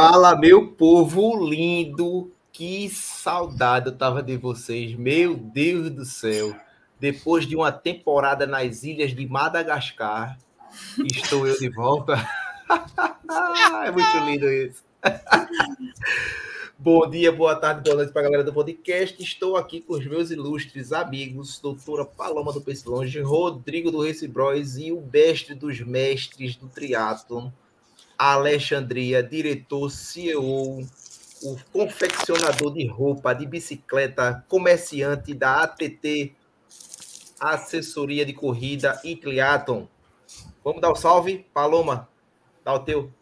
Fala, meu povo lindo. Que saudade eu tava de vocês. Meu Deus do céu. Depois de uma temporada nas ilhas de Madagascar, estou eu de volta. é muito lindo isso. Bom dia, boa tarde, boa noite para a galera do podcast. Estou aqui com os meus ilustres amigos, doutora Paloma do Pense Rodrigo do Race Bros e o mestre dos mestres do triatlon, Alexandria, diretor, CEO, o confeccionador de roupa, de bicicleta, comerciante da ATT, assessoria de corrida e triatlon. Vamos dar o um salve, Paloma, dá o teu.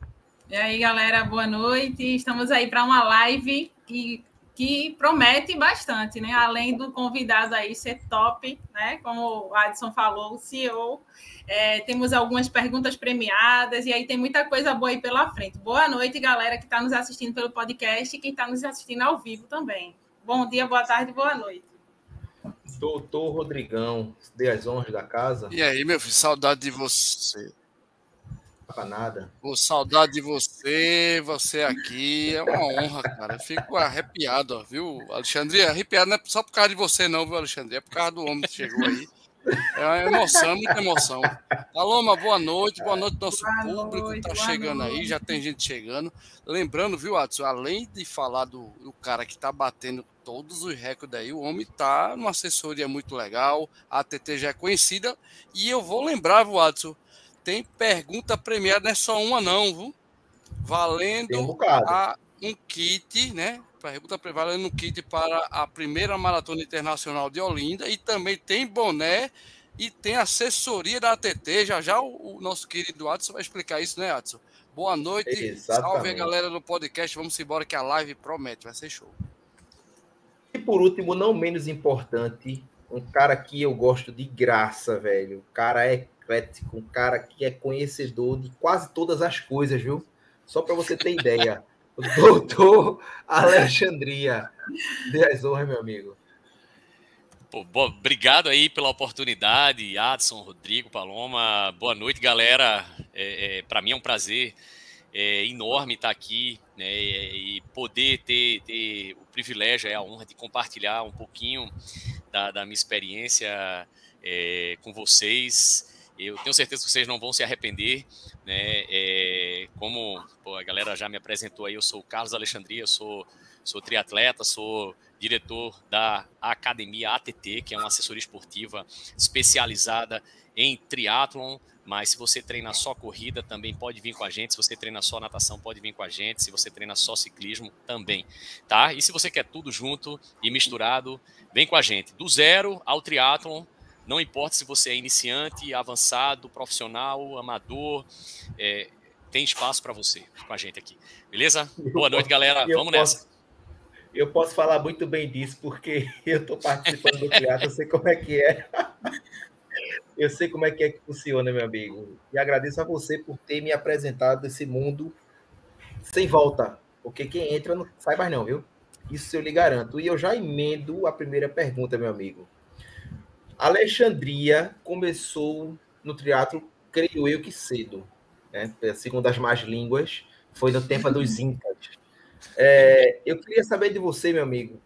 E aí, galera, boa noite. Estamos aí para uma live que, que promete bastante, né? Além do convidado aí ser top, né? Como o Adson falou, o CEO. É, temos algumas perguntas premiadas e aí tem muita coisa boa aí pela frente. Boa noite, galera que está nos assistindo pelo podcast e quem está nos assistindo ao vivo também. Bom dia, boa tarde, boa noite. Doutor Rodrigão, dê as honras da casa. E aí, meu filho, saudade de você. Pra nada. Saudade de você, você aqui. É uma honra, cara. Eu fico arrepiado, ó, viu, Alexandre? Arrepiado não é só por causa de você, não, viu, Alexandre? É por causa do homem que chegou aí. É uma emoção, muita emoção. Paloma, boa noite, boa noite nosso boa público noite, tá chegando noite. aí, já tem gente chegando. Lembrando, viu, Adson, além de falar do, do cara que tá batendo todos os recordes aí, o homem tá numa assessoria muito legal, a ATT já é conhecida, e eu vou lembrar, viu, Adson, tem pergunta premiada, não é só uma, não, viu? Valendo um, a, um kit, né? Pergunta valendo um kit para a primeira maratona internacional de Olinda e também tem boné e tem assessoria da ATT. Já já o, o nosso querido Adson vai explicar isso, né, Adson? Boa noite, Exatamente. salve a galera do podcast. Vamos embora que a live promete, vai ser show. E por último, não menos importante, um cara que eu gosto de graça, velho. O cara é eclético, um cara que é conhecedor de quase todas as coisas, viu? Só para você ter ideia. O doutor Alexandria. Dê as honras, meu amigo. Pô, boa, obrigado aí pela oportunidade, Adson, Rodrigo, Paloma. Boa noite, galera. É, é, para mim é um prazer é, enorme estar aqui né, e poder ter, ter, o privilégio, é a honra de compartilhar um pouquinho da, da minha experiência é, com vocês. Eu tenho certeza que vocês não vão se arrepender, né? É, como pô, a galera já me apresentou aí, eu sou o Carlos Alexandria, sou, sou triatleta, sou diretor da Academia ATT, que é uma assessoria esportiva especializada em triatlon, mas se você treina só corrida, também pode vir com a gente. Se você treina só natação, pode vir com a gente. Se você treina só ciclismo, também, tá? E se você quer tudo junto e misturado, vem com a gente. Do zero ao triatlon, não importa se você é iniciante, avançado, profissional, amador, é, tem espaço para você com a gente aqui. Beleza? Boa noite, galera. Vamos posso, nessa. Eu posso falar muito bem disso, porque eu estou participando do teatro, eu sei como é que é. Eu sei como é que é que funciona, meu amigo. E agradeço a você por ter me apresentado esse mundo sem volta. Porque quem entra não sai mais não, viu? Isso eu lhe garanto. E eu já emendo a primeira pergunta, meu amigo. Alexandria começou no teatro, creio eu que cedo, né? segundo as más línguas, foi no tempo dos Incas. É, eu queria saber de você, meu amigo,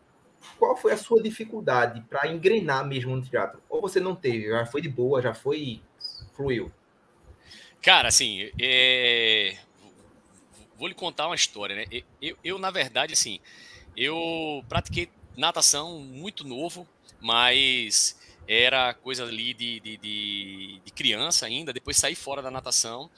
qual foi a sua dificuldade para engrenar mesmo no teatro? Ou você não teve? Já foi de boa, já foi fluiu? Cara, assim, é... vou lhe contar uma história, né? Eu, eu, na verdade, assim, eu pratiquei natação muito novo, mas era coisa ali de, de, de, de criança ainda, depois saí fora da natação.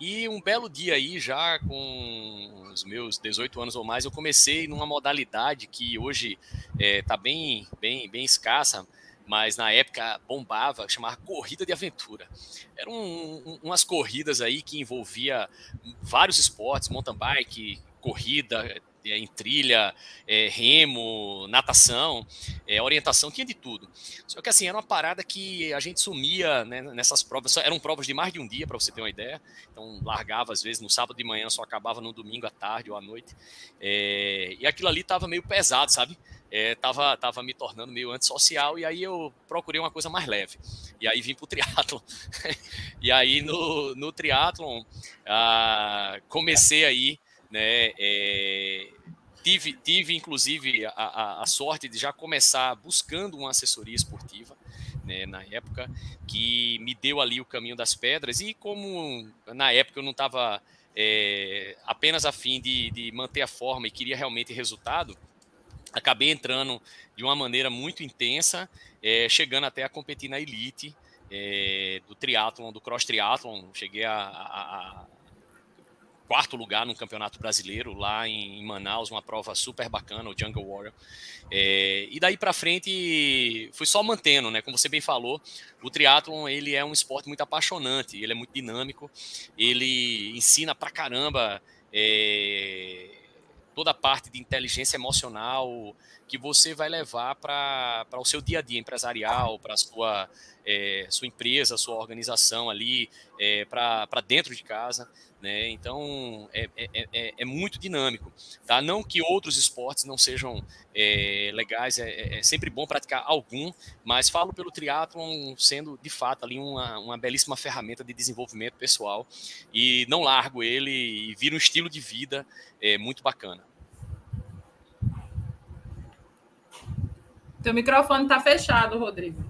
E um belo dia aí, já com os meus 18 anos ou mais, eu comecei numa modalidade que hoje está é, bem, bem, bem escassa, mas na época bombava, chamava Corrida de Aventura. Eram um, umas corridas aí que envolvia vários esportes, mountain bike, corrida, é, em trilha, é, remo, natação, é, orientação, tinha de tudo. Só que assim, era uma parada que a gente sumia né, nessas provas, eram provas de mais de um dia, para você ter uma ideia. Então, largava às vezes no sábado de manhã, só acabava no domingo à tarde ou à noite. É, e aquilo ali tava meio pesado, sabe? É, tava, tava me tornando meio antissocial, e aí eu procurei uma coisa mais leve. E aí vim pro triatlon. e aí no, no triatlon, ah, comecei aí né? É, tive, tive, inclusive, a, a, a, sorte de já começar buscando uma assessoria esportiva, né, na época, que me deu ali o caminho das pedras, e como na época eu não estava é, apenas a fim de, de manter a forma e queria realmente resultado, acabei entrando de uma maneira muito intensa, é, chegando até a competir na elite é, do triatlon, do cross triatlon, cheguei a, a, quarto lugar no campeonato brasileiro lá em, Manaus, uma prova super bacana, o Jungle Warrior. É, e daí para frente fui só mantendo, né? Como você bem falou, o triatlon ele é um esporte muito apaixonante, ele é muito dinâmico, ele ensina pra caramba. É, toda a parte de inteligência emocional que você vai levar para o seu dia a dia empresarial, para a sua, é, sua empresa, sua organização ali, é, para dentro de casa. Né? Então é, é, é, é, muito dinâmico. Tá? Não que outros esportes não sejam é, legais, é, é, sempre bom praticar algum, mas falo pelo triatlon sendo de fato ali uma, uma belíssima ferramenta de desenvolvimento pessoal e não largo ele e vira um estilo de vida é, muito bacana. Teu microfone está fechado, Rodrigo.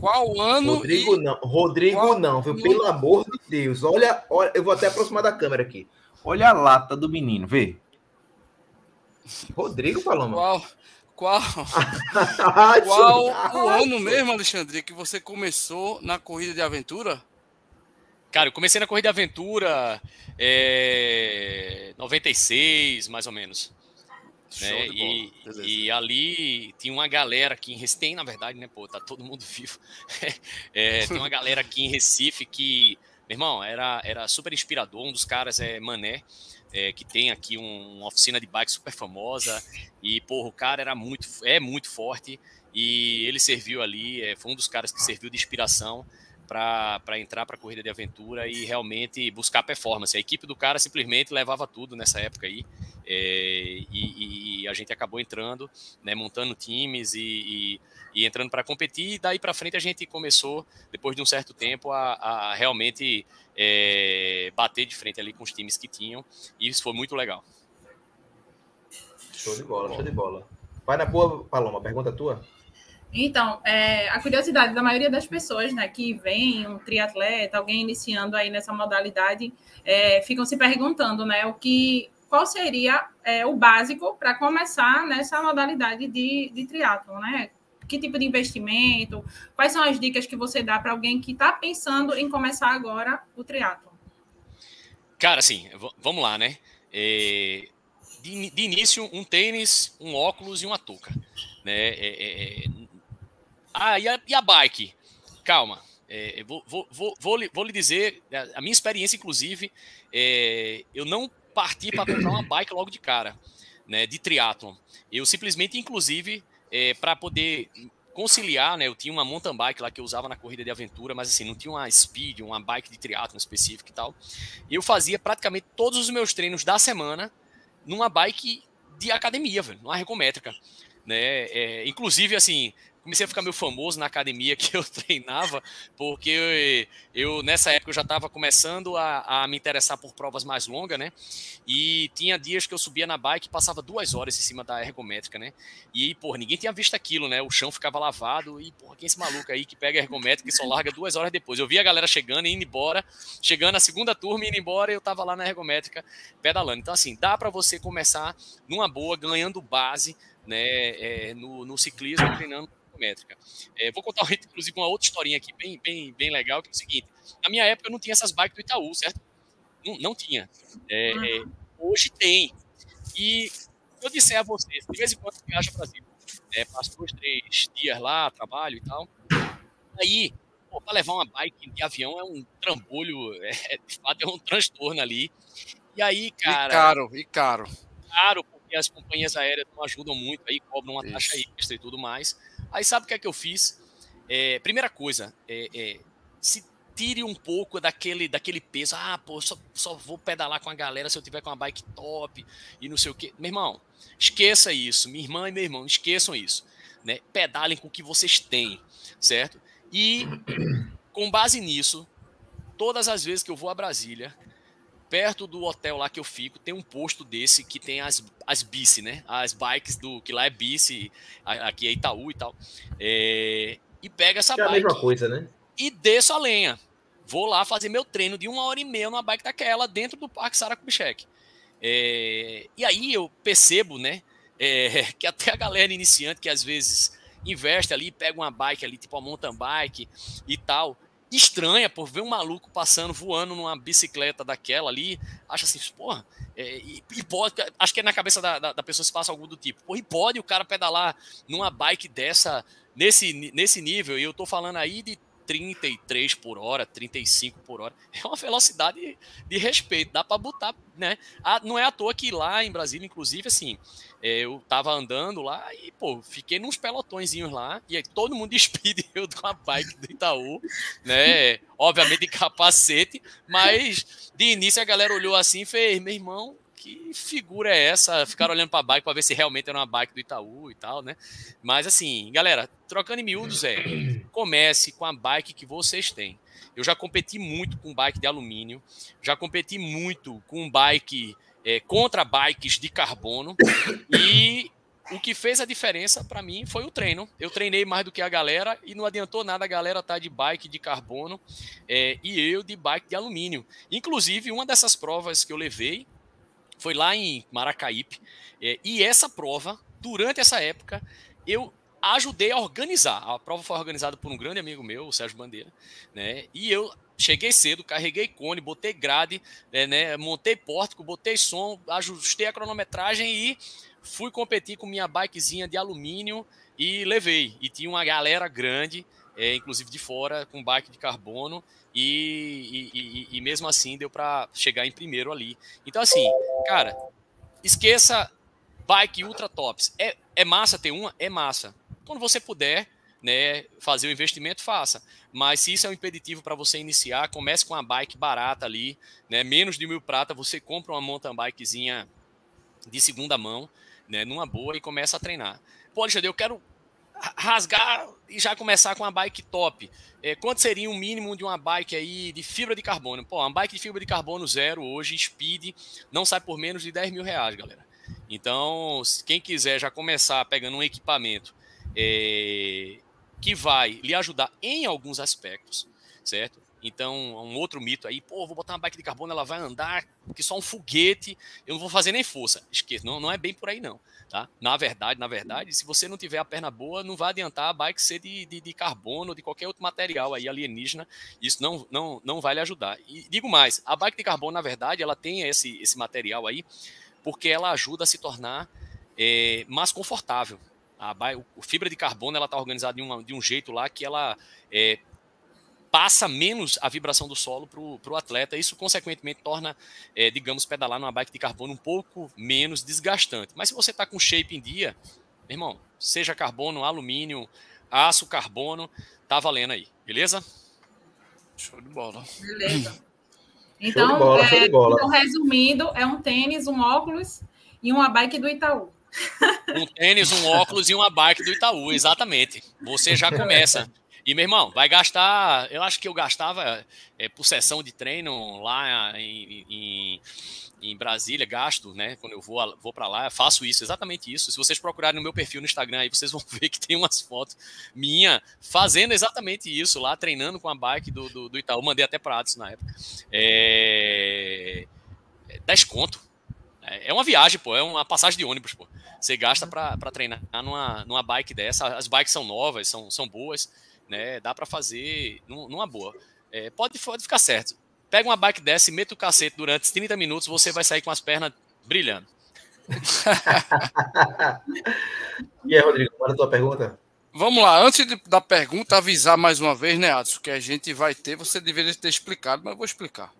Qual ano? Rodrigo e... não, Rodrigo Qual não, viu? Pelo amor de Deus. Olha, olha, eu vou até aproximar da câmera aqui. Olha a lata do menino, vê. Rodrigo Paloma. Qual? Qual? Qual o ano mesmo, Alexandre, que você começou na corrida de aventura? Cara, eu comecei na corrida de aventura é, 96, mais ou menos. Né? E, e, ali tinha uma galera aqui em Recife, tem na verdade, né? Pô, tá todo mundo vivo. é, tem uma galera aqui em Recife que, meu irmão, era, era super inspirador. Um dos caras é Mané, é, que tem aqui um, uma oficina de bike super famosa. E, porra, o cara era muito, é muito forte. E ele serviu ali, é, foi um dos caras que serviu de inspiração para entrar para a corrida de aventura e realmente buscar performance. A equipe do cara simplesmente levava tudo nessa época aí. É, e, e, a gente acabou entrando, né, montando times e, e, e entrando para competir. E daí para frente a gente começou, depois de um certo tempo, a, a realmente é, bater de frente ali com os times que tinham. E isso foi muito legal. Show de bola, show de bola. Vai na boa, Paloma, pergunta tua? Então, é, a curiosidade da maioria das pessoas, né, que vem um triatleta, alguém iniciando aí nessa modalidade, é, ficam se perguntando, né, o que, qual seria é, o básico para começar nessa modalidade de, de triatlon, né? Que tipo de investimento? Quais são as dicas que você dá para alguém que está pensando em começar agora o triatlon? Cara, assim, vamos lá, né? É, de, de, início, um tênis, um óculos e uma touca. Né? É, é, é ah, e a, e a bike? Calma. É, vou, vou, vou, vou, lhe, vou lhe dizer, a minha experiência, inclusive, é, eu não parti para comprar uma bike logo de cara, né, de triatlon. Eu simplesmente, inclusive, é, para poder conciliar, né, eu tinha uma mountain bike lá que eu usava na corrida de aventura, mas assim, não tinha uma speed, uma bike de triatlon específica e tal. Eu fazia praticamente todos os meus treinos da semana numa bike de academia, velho, numa ergométrica. Né? É, inclusive, assim, comecei a ficar meio famoso na academia que eu treinava, porque eu, eu nessa época eu já estava começando a, a, me interessar por provas mais longas, né? E tinha dias que eu subia na bike e passava duas horas em cima da ergométrica, né? E, porra, ninguém tinha visto aquilo, né? O chão ficava lavado e, porra, quem é esse maluco aí que pega a ergométrica e só larga duas horas depois? Eu via a galera chegando e indo embora, chegando a segunda turma e indo embora e eu tava lá na ergométrica pedalando. Então, assim, dá para você começar numa boa, ganhando base, né, é, no, no ciclismo, treinando métrica. É, vou contar, inclusive, uma outra historinha aqui bem, bem, bem legal, que é o seguinte. Na minha época, eu não tinha essas bikes do Itaú, certo? Não, não tinha. É, é, hoje tem. E eu disser a vocês, de vez em quando viajo ao Brasil, é, passo dois, três dias lá, trabalho e tal. Aí, para levar uma bike de avião é um trambolho, é, de fato é um transtorno ali. E aí, cara. E caro, e caro. Caro, as companhias aéreas não ajudam muito, aí cobram uma Isso. taxa extra e tudo mais. Aí sabe o que é que eu fiz? É, primeira coisa, é, é, se tire um pouco daquele, daquele peso. Ah, pô, só, só vou pedalar com a galera se eu tiver com uma bike top e não sei o quê. Meu irmão, esqueça isso. Minha irmã e meu irmão, esqueçam isso. Né? Pedalem com o que vocês têm, certo? E com base nisso, todas as vezes que eu vou a Brasília, perto do hotel lá que eu fico, tem um posto desse que tem as, as bici, né? As bikes do que lá é bici, aqui é Itaú e tal. É, e pega essa é bike. É a mesma coisa, né? E desço a lenha. Vou lá fazer meu treino de uma hora e meia numa bike daquela dentro do Parque Sara Kubitschek. É, e aí eu percebo, né, é, que até a galera iniciante que às vezes investe ali, pega uma bike ali, tipo uma mountain bike e tal, estranha por ver um maluco passando, voando numa bicicleta daquela ali, acha assim, porra, é, e, e, pode, acho que é na cabeça da, da, da, pessoa se passa algo do tipo, porra, e pode o cara pedalar numa bike dessa, nesse, nesse nível, e eu tô falando aí de 33 por hora, 35 por hora. É uma velocidade de respeito, dá para botar, né? Ah, não é à toa que lá em Brasília, inclusive, assim, é, eu tava andando lá e, pô, fiquei nos pelotõezinhos lá, e aí todo mundo despide eu com a bike do Itaú, né? Obviamente de capacete, mas de início a galera olhou assim e fez, meu irmão, que figura é essa? Ficaram olhando para a bike para ver se realmente era uma bike do Itaú e tal, né? Mas assim, galera, trocando em miúdos é, comece com a bike que vocês têm. Eu já competi muito com bike de alumínio, já competi muito com bike é, contra bikes de carbono e o que fez a diferença para mim foi o treino. Eu treinei mais do que a galera e não adiantou nada a galera tá de bike de carbono é, e eu de bike de alumínio. Inclusive, uma dessas provas que eu levei, foi lá em Maracaípe. É, e essa prova, durante essa época, eu ajudei a organizar. A prova foi organizada por um grande amigo meu, o Sérgio Bandeira, né? E eu cheguei cedo, carreguei cone, botei grade, é, né? montei pórtico, botei som, ajustei a cronometragem e fui competir com minha bikezinha de alumínio e levei. E tinha uma galera grande, é, inclusive de fora, com bike de carbono. E, e, e, e mesmo assim deu para chegar em primeiro ali. Então, assim, cara, esqueça bike ultra tops. É, é massa ter uma? É massa. Quando você puder, né, fazer o investimento, faça. Mas se isso é um impeditivo para você iniciar, comece com uma bike barata ali, né, menos de mil prata, você compra uma mountain bikezinha de segunda mão, né, numa boa e começa a treinar. Pô, Alexandre, eu quero rasgar e já começar com uma bike top. É, quanto seria o mínimo de uma bike aí de fibra de carbono? Pô, uma bike de fibra de carbono zero hoje, speed, não sai por menos de 10 mil reais, galera. Então, quem quiser já começar pegando um equipamento é, que vai lhe ajudar em alguns aspectos, certo? Então, um outro mito aí, pô, vou botar uma bike de carbono, ela vai andar que só um foguete, eu não vou fazer nem força. Esqueça, não, não é bem por aí não, tá? Na verdade, na verdade, se você não tiver a perna boa, não vai adiantar a bike ser de, de, de carbono, de qualquer outro material aí alienígena, isso não, não, não vai lhe ajudar. E digo mais, a bike de carbono, na verdade, ela tem esse, esse material aí, porque ela ajuda a se tornar é, mais confortável. A, fibra de carbono ela está organizada de, uma, de um jeito lá que ela é, passa menos a vibração do solo para o atleta. Isso, consequentemente, torna, é, digamos, pedalar numa bike de carbono um pouco menos desgastante. Mas se você está com shape em dia, meu irmão, seja carbono, alumínio, aço, carbono, tá valendo aí, beleza? Show de bola. Beleza. Então, bola, é, então, resumindo, é um tênis, um óculos e uma bike do Itaú. Um tênis, um óculos e uma bike do Itaú, exatamente. Você já começa. E, meu irmão, vai gastar. Eu acho que eu gastava é, por sessão de treino lá em, em, em, Brasília, gasto, né? Quando eu vou, vou para lá, faço isso, exatamente isso. Se vocês procurarem no meu perfil no Instagram, aí vocês vão ver que tem umas fotos minha fazendo exatamente isso lá, treinando com a bike do, do, do Itaú. Mandei até para Adson na época. É... 10 conto. É, é uma viagem, pô, é uma passagem de ônibus, pô. Você gasta para treinar numa, numa bike dessa. As bikes são novas, são, são boas né? Dá para fazer numa boa. É, pode, pode ficar certo. Pega uma bike dessa e meta o cacete durante 30 minutos, você vai sair com as pernas brilhando. e aí, Rodrigo, qual é a tua pergunta? Vamos lá, antes de, da pergunta, avisar mais uma vez, né, Adson, que a gente vai ter, você deveria ter explicado, mas eu vou explicar.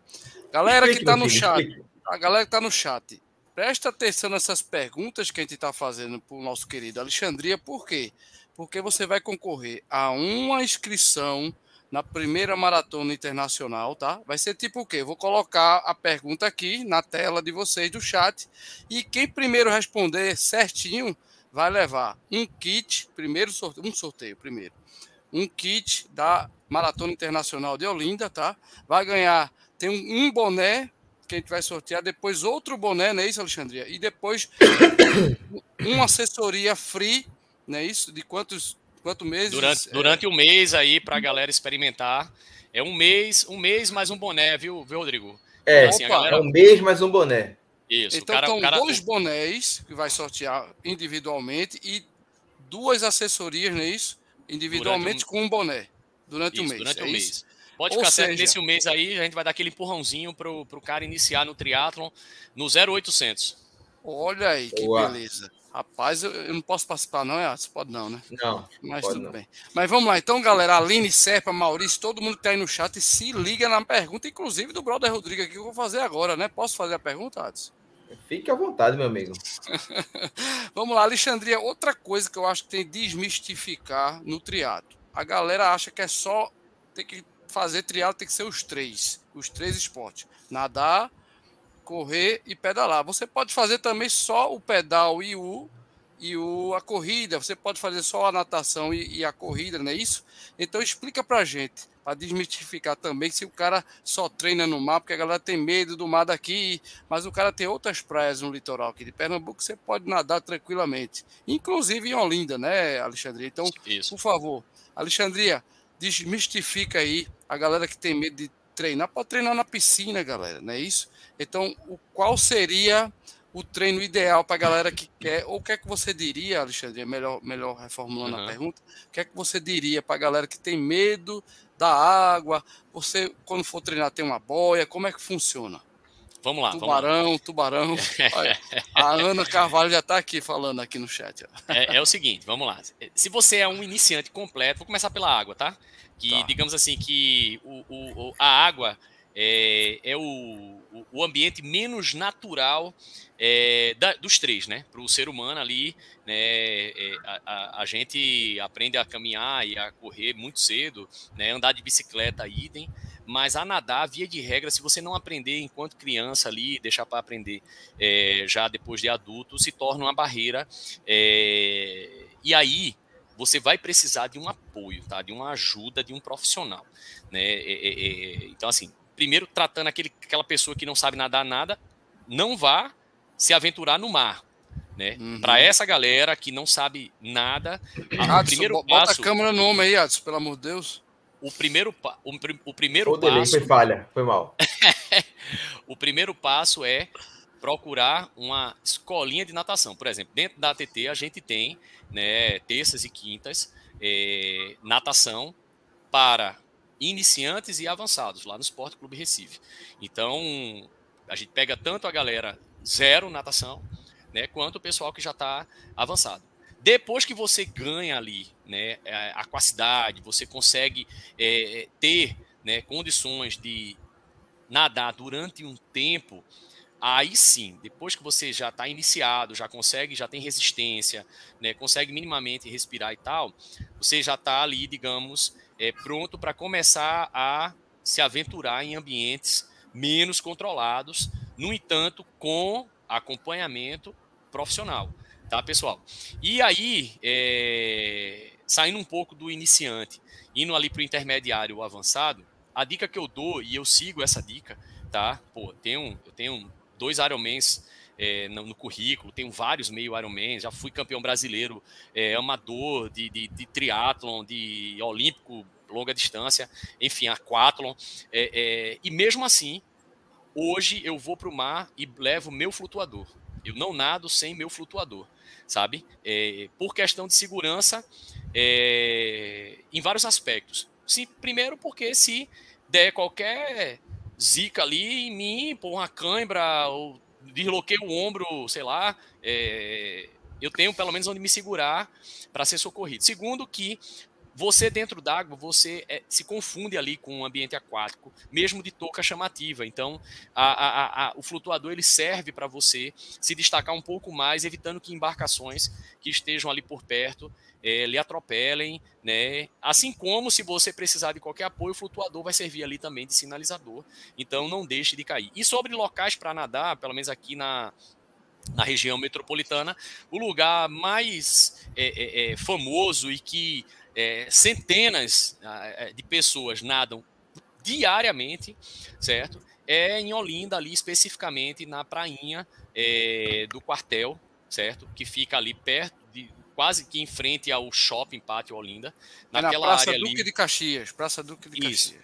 Galera que está no chat, a galera que está no chat, presta atenção nessas perguntas que a gente está fazendo para o nosso querido Alexandria, por quê? porque você vai concorrer a uma inscrição na primeira maratona internacional, tá? Vai ser tipo o quê? vou colocar a pergunta aqui na tela de vocês do chat e quem primeiro responder certinho vai levar um kit, primeiro sorteio, um sorteio primeiro, um kit da Maratona Internacional de Olinda, tá? Vai ganhar tem um, um boné que a gente vai sortear, depois outro boné, não é isso, Alexandria? E depois uma assessoria free, não é isso? De quantos, quantos meses? Durante, durante o um mês aí para a galera experimentar. É um mês, um mês mais um boné, viu, viu Rodrigo? É, assim, Opa, galera... é um mês mais um boné. Isso. Então cara, são cara... dois bonés que vai sortear individualmente e duas assessorias, não é isso? Individualmente um... com um boné durante o um mês. Durante é um mês. Pode Ou ficar seja... certo nesse mês aí, a gente vai dar aquele empurrãozinho pro, pro cara iniciar no triatlon no 0800. Olha aí, que Boa. beleza. Rapaz, eu, eu, não posso participar, não, é? Você pode não, né? Não. Mas tudo não. bem. Mas vamos lá, então, galera. Aline, Serpa, Maurício, todo mundo que tá aí no chat, se liga na pergunta, inclusive do brother Rodrigo aqui, que eu vou fazer agora, né? Posso fazer a pergunta, Adson? Fique à vontade, meu amigo. vamos lá, Alexandria. Outra coisa que eu acho que tem que desmistificar no triatlo. A galera acha que é só ter que fazer triatlo, tem que ser os três. Os três esportes. Nadar, correr e pedalar. Você pode fazer também só o pedal e o e o, a corrida. Você pode fazer só a natação e, e a corrida, não é isso? Então explica pra gente, para desmistificar também, se o cara só treina no mar, porque a galera tem medo do mar daqui, mas o cara tem outras praias no litoral aqui de Pernambuco, você pode nadar tranquilamente. Inclusive em Olinda, né, Alexandria? Então, isso. por favor, Alexandria, desmistifica aí a galera que tem medo de treinar. Pode treinar na piscina, galera, não é isso? Então, o, qual seria o treino ideal para a galera que quer, ou o que é que você diria, Alexandre, melhor, melhor reformulando uhum. a pergunta, o que é que você diria para a galera que tem medo da água, você, quando for treinar, tem uma boia, como é que funciona? Vamos lá. Tubarão, vamos lá. tubarão. Olha, a Ana Carvalho já está aqui falando aqui no chat. É, é, o seguinte, vamos lá. Se você é um iniciante completo, vou começar pela água, tá? Que tá. digamos assim que o, o, a água é, é o, o ambiente menos natural é, da, dos três, né? Para o ser humano ali, né? É, a, a, gente aprende a caminhar e a correr muito cedo, né? Andar de bicicleta, idem. Mas a nadar, via de regra, se você não aprender enquanto criança ali, deixar para aprender é, já depois de adulto, se torna uma barreira. É, e aí, você vai precisar de um apoio, tá? De uma ajuda de um profissional, né? É, é, é, então, assim, primeiro tratando aquele, aquela pessoa que não sabe nadar nada, não vá se aventurar no mar. Né? Uhum. Para essa galera que não sabe nada, Adson, primeiro bota passo. a câmera no homem aí, Adson, pelo amor de Deus. O primeiro, o, o primeiro o passo. Foi falha, foi mal. o primeiro passo é procurar uma escolinha de natação. Por exemplo, dentro da ATT a gente tem né, terças e quintas é, natação para iniciantes e avançados lá no Esporte Clube Recife. Então, a gente pega tanto a galera zero natação, né, quanto o pessoal que já está avançado. Depois que você ganha ali né, a aquacidade, você consegue é, ter né, condições de nadar durante um tempo, aí sim, depois que você já está iniciado, já consegue, já tem resistência, né, consegue minimamente respirar e tal, você já está ali, digamos, é, pronto para começar a se aventurar em ambientes menos controlados, no entanto, com acompanhamento profissional, tá, pessoal? E aí, é, saindo um pouco do iniciante, indo ali para o intermediário ou avançado, a dica que eu dou, e eu sigo essa dica, tá? Pô, tenho, eu tenho dois Ironmans é, no, no, currículo, tenho vários meio Ironman, já fui campeão brasileiro, é, amador de, de, de triatlon, de olímpico longa distância, enfim, aquatlon, é, é, e mesmo assim, hoje eu vou para o mar e levo meu flutuador. Eu não nado sem meu flutuador, sabe? É, por questão de segurança, é, em vários aspectos. Sim, primeiro porque se der qualquer zica ali em mim, por uma cãibra, ou desloquei o ombro, sei lá, é, eu tenho pelo menos onde me segurar para ser socorrido. Segundo, que você dentro d'água, você é, se confunde ali com o ambiente aquático, mesmo de touca chamativa. Então, a, a, a, o flutuador ele serve para você se destacar um pouco mais, evitando que embarcações que estejam ali por perto é, lhe atropelem, né? Assim como se você precisar de qualquer apoio, o flutuador vai servir ali também de sinalizador. Então não deixe de cair. E sobre locais para nadar, pelo menos aqui na, na região metropolitana, o lugar mais é, é, é famoso e que é, centenas de pessoas nadam diariamente, certo? é em Olinda, ali especificamente na prainha é, do quartel, certo? Que fica ali perto, quase que em frente ao shopping Pátio Olinda. Naquela é na Praça área Duque ali, de Caxias, Praça Duque de Caxias. Isso,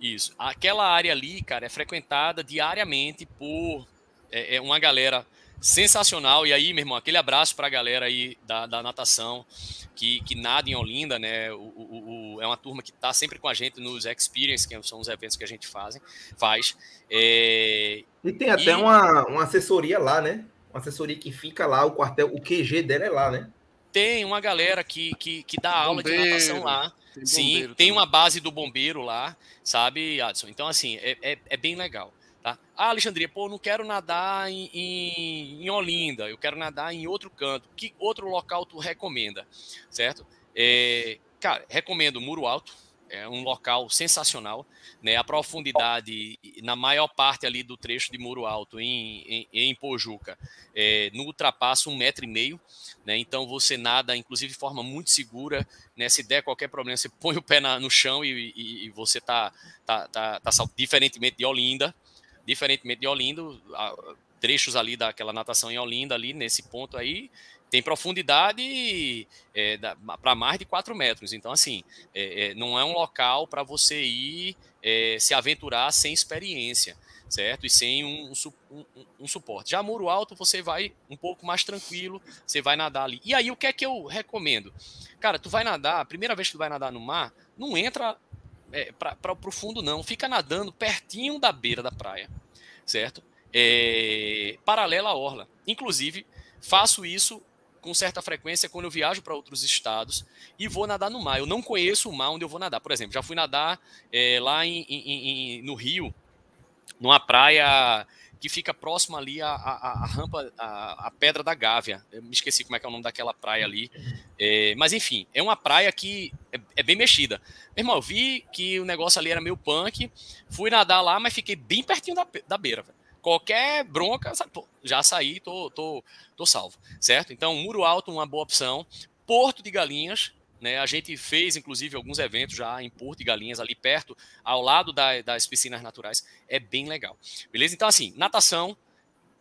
isso. Aquela área ali, cara, é frequentada diariamente por é, é uma galera sensacional. E aí, meu irmão, aquele abraço para a galera aí da, da natação que, que nada em Olinda, né? O, o, o é uma turma que está sempre com a gente nos Experience, que são os eventos que a gente faz. faz. É, e tem até e... Uma, uma assessoria lá, né? Uma assessoria que fica lá, o quartel, o QG dela é lá, né? Tem uma galera que, que, que dá aula de natação lá. Tem Sim, tem uma base do bombeiro lá, sabe, Adson? Então, assim, é, é, é bem legal. Tá? Ah, Alexandria, pô, não quero nadar em, em, em, Olinda, eu quero nadar em outro canto. Que outro local tu recomenda? Certo? É, cara, recomendo Muro Alto, é um local sensacional, né? A profundidade, na maior parte ali do trecho de Muro Alto, em, em, em Pojuca, é, não ultrapassa um metro e meio, né? Então você nada, inclusive de forma muito segura, né? Se der qualquer problema, você põe o pé na, no chão e, e, e você tá, tá, tá, tá, diferentemente de Olinda, diferentemente de Olinda, trechos ali daquela natação em Olinda, ali nesse ponto aí, tem profundidade é, para mais de 4 metros. Então, assim, é, não é um local para você ir é, se aventurar sem experiência, certo? E sem um, um, um, suporte. Já muro alto, você vai um pouco mais tranquilo, você vai nadar ali. E aí, o que é que eu recomendo? Cara, tu vai nadar, a primeira vez que tu vai nadar no mar, não entra é, para o fundo, não. Fica nadando pertinho da beira da praia, certo? É, paralela à orla. Inclusive, faço isso com certa frequência quando eu viajo para outros estados e vou nadar no mar. Eu não conheço o mar onde eu vou nadar. Por exemplo, já fui nadar é, lá em, em, em, no Rio, numa praia que fica próximo ali à, à, à rampa, à, à, Pedra da Gávea. Eu me esqueci como é que é o nome daquela praia ali. É, mas enfim, é uma praia que é, é, bem mexida. Meu irmão, eu vi que o negócio ali era meio punk, fui nadar lá, mas fiquei bem pertinho da, da beira. Véio. Qualquer bronca, já saí, tô, tô, tô salvo, certo? Então, Muro Alto, uma boa opção. Porto de Galinhas, né? A gente fez, inclusive, alguns eventos já em Porto e Galinhas, ali perto, ao lado da, das piscinas naturais. É bem legal. Beleza? Então, assim, natação,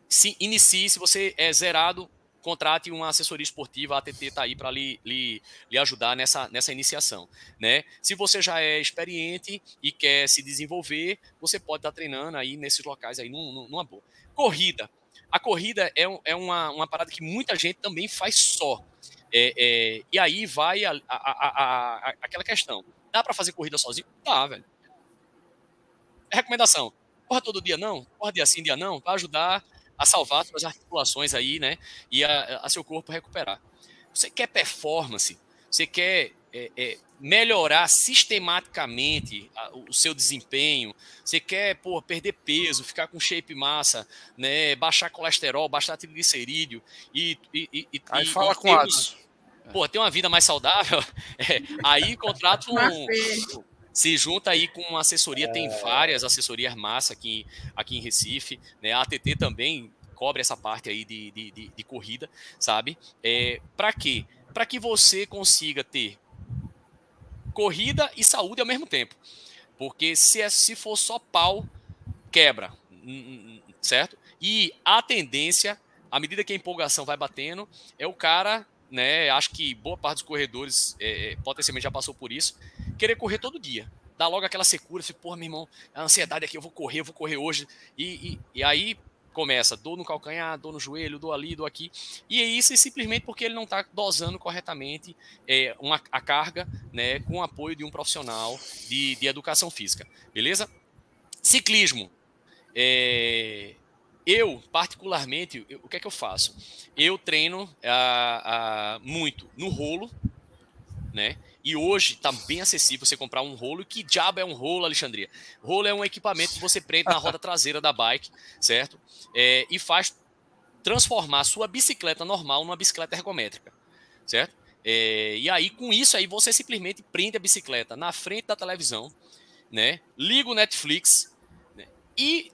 se inicie, se você é zerado, contrate uma assessoria esportiva, a ATT está aí para lhe, lhe, lhe, ajudar nessa, nessa iniciação. Né? Se você já é experiente e quer se desenvolver, você pode estar tá treinando aí nesses locais aí numa boa. Corrida. A corrida é, é uma, uma parada que muita gente também faz só. É, é, e aí vai a, a, a, aquela questão. Dá para fazer corrida sozinho? Dá, velho. Recomendação. Corra todo dia não, corra dia sim, dia não, para ajudar a salvar suas articulações aí, né? E a, a seu corpo recuperar. Você quer performance, você quer é, é, melhorar sistematicamente o seu desempenho, você quer pô, perder peso, ficar com shape massa, né, baixar colesterol, baixar triglicerídeo e, e, e aí e, fala e com o pô, ter uma vida mais saudável, é, aí contrata um, se junta aí com uma assessoria, tem várias assessorias massa aqui, aqui em Recife, né? A ATT também cobre essa parte aí de, de, de, de corrida, sabe? É, para quê? Para que você consiga ter corrida e saúde ao mesmo tempo. Porque se, é, se for só pau, quebra, certo? E a tendência, à medida que a empolgação vai batendo, é o cara né? Acho que boa parte dos corredores é, é, potencialmente já passou por isso. Querer correr todo dia. Dá logo aquela secura, assim, porra, meu irmão, a ansiedade aqui, eu vou correr, eu vou correr hoje. E, e, e aí começa dor no calcanhar, dor no joelho, dor ali, dor aqui. E é isso simplesmente porque ele não está dosando corretamente é, uma, a carga né, com o apoio de um profissional de, de educação física. Beleza? Ciclismo. É, eu, particularmente, eu, o que é que eu faço? Eu treino ah, ah, muito no rolo, né? E hoje está bem acessível você comprar um rolo. Que diabo é um rolo, Alexandria? Rolo é um equipamento que você prende na roda traseira da bike, certo? É, e faz transformar sua bicicleta normal numa bicicleta ergométrica, certo? É, e aí, com isso aí, você simplesmente prende a bicicleta na frente da televisão, né? Liga o Netflix né? e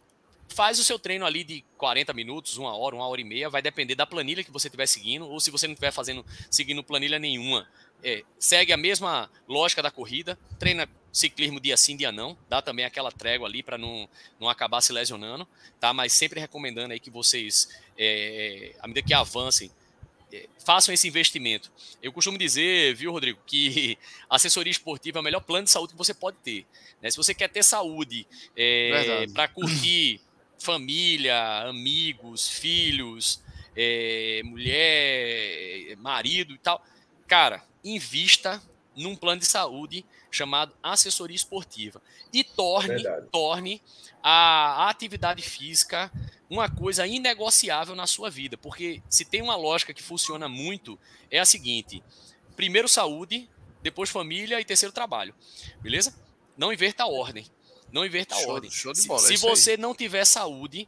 faz o seu treino ali de 40 minutos, uma hora, uma hora e meia, vai depender da planilha que você estiver seguindo, ou se você não estiver fazendo, seguindo planilha nenhuma, é, segue a mesma lógica da corrida, treina ciclismo dia sim, dia não, dá também aquela trégua ali para não, não acabar se lesionando, tá? Mas sempre recomendando aí que vocês, é, à medida que avancem, é, façam esse investimento. Eu costumo dizer, viu, Rodrigo, que assessoria esportiva é o melhor plano de saúde que você pode ter. Né? Se você quer ter saúde é, para curtir família, amigos, filhos, é, mulher, marido e tal, cara, invista num plano de saúde chamado assessoria esportiva e torne, torne a, a atividade física uma coisa inegociável na sua vida, porque se tem uma lógica que funciona muito é a seguinte: primeiro saúde, depois família e terceiro trabalho, beleza? Não inverta a ordem, não inverta a show, ordem. Show de bola, se, é se você aí. não tiver saúde,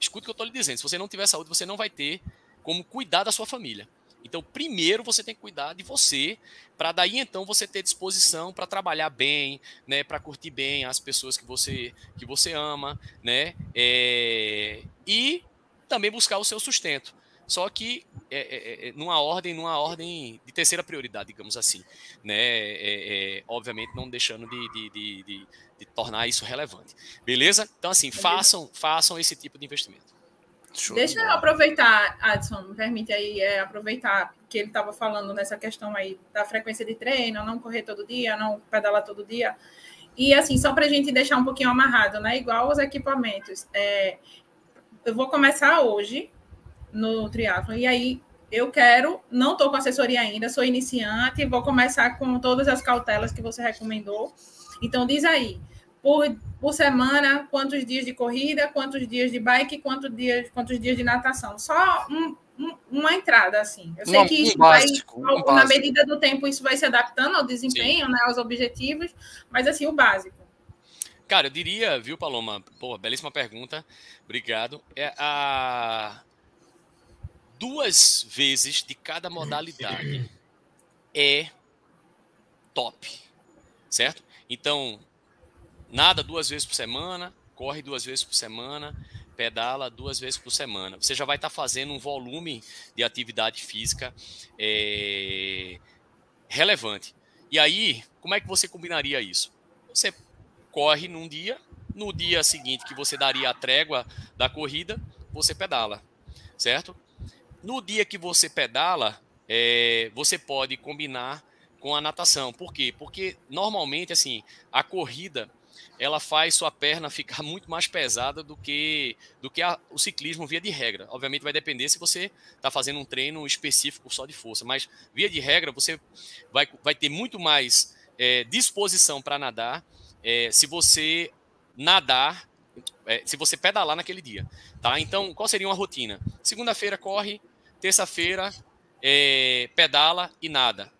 escuta o que eu estou lhe dizendo. Se você não tiver saúde, você não vai ter como cuidar da sua família. Então, primeiro você tem que cuidar de você, para daí então você ter disposição para trabalhar bem, né, para curtir bem as pessoas que você que você ama, né, é, e também buscar o seu sustento. Só que é, é, é, numa ordem, numa ordem de terceira prioridade, digamos assim, né, é, é, obviamente não deixando de, de, de, de, de tornar isso relevante, beleza? Então assim, façam façam esse tipo de investimento. Show Deixa eu aproveitar, Adson, me permite aí é, aproveitar que ele estava falando nessa questão aí da frequência de treino, não correr todo dia, não pedalar todo dia. E assim, só para a gente deixar um pouquinho amarrado, né? Igual os equipamentos. É, eu vou começar hoje no triatlo e aí eu quero, não estou com assessoria ainda, sou iniciante, vou começar com todas as cautelas que você recomendou. Então diz aí, por, por semana, quantos dias de corrida, quantos dias de bike, quantos dias, quantos dias de natação. Só um, um, uma entrada, assim. Eu sei um, que isso básico, vai, na medida do tempo, isso vai se adaptando ao desempenho, né, aos objetivos, mas assim, o básico. Cara, eu diria, viu, Paloma? Pô, belíssima pergunta. Obrigado. É a duas vezes de cada modalidade é top, certo? Então, nada duas vezes por semana, corre duas vezes por semana, pedala duas vezes por semana. Você já vai estar tá fazendo um volume de atividade física é, relevante. E aí, como é que você combinaria isso? Você corre num dia, no dia seguinte que você daria a trégua da corrida, você pedala, certo? No dia que você pedala, é, você pode combinar com a natação. Por quê? Porque normalmente, assim, a corrida ela faz sua perna ficar muito mais pesada do que do que a, o ciclismo via de regra. Obviamente vai depender se você está fazendo um treino específico só de força, mas via de regra você vai, vai ter muito mais é, disposição para nadar é, se você nadar, é, se você pedalar naquele dia, tá? Então qual seria uma rotina? Segunda-feira corre, terça-feira é, pedala e nada.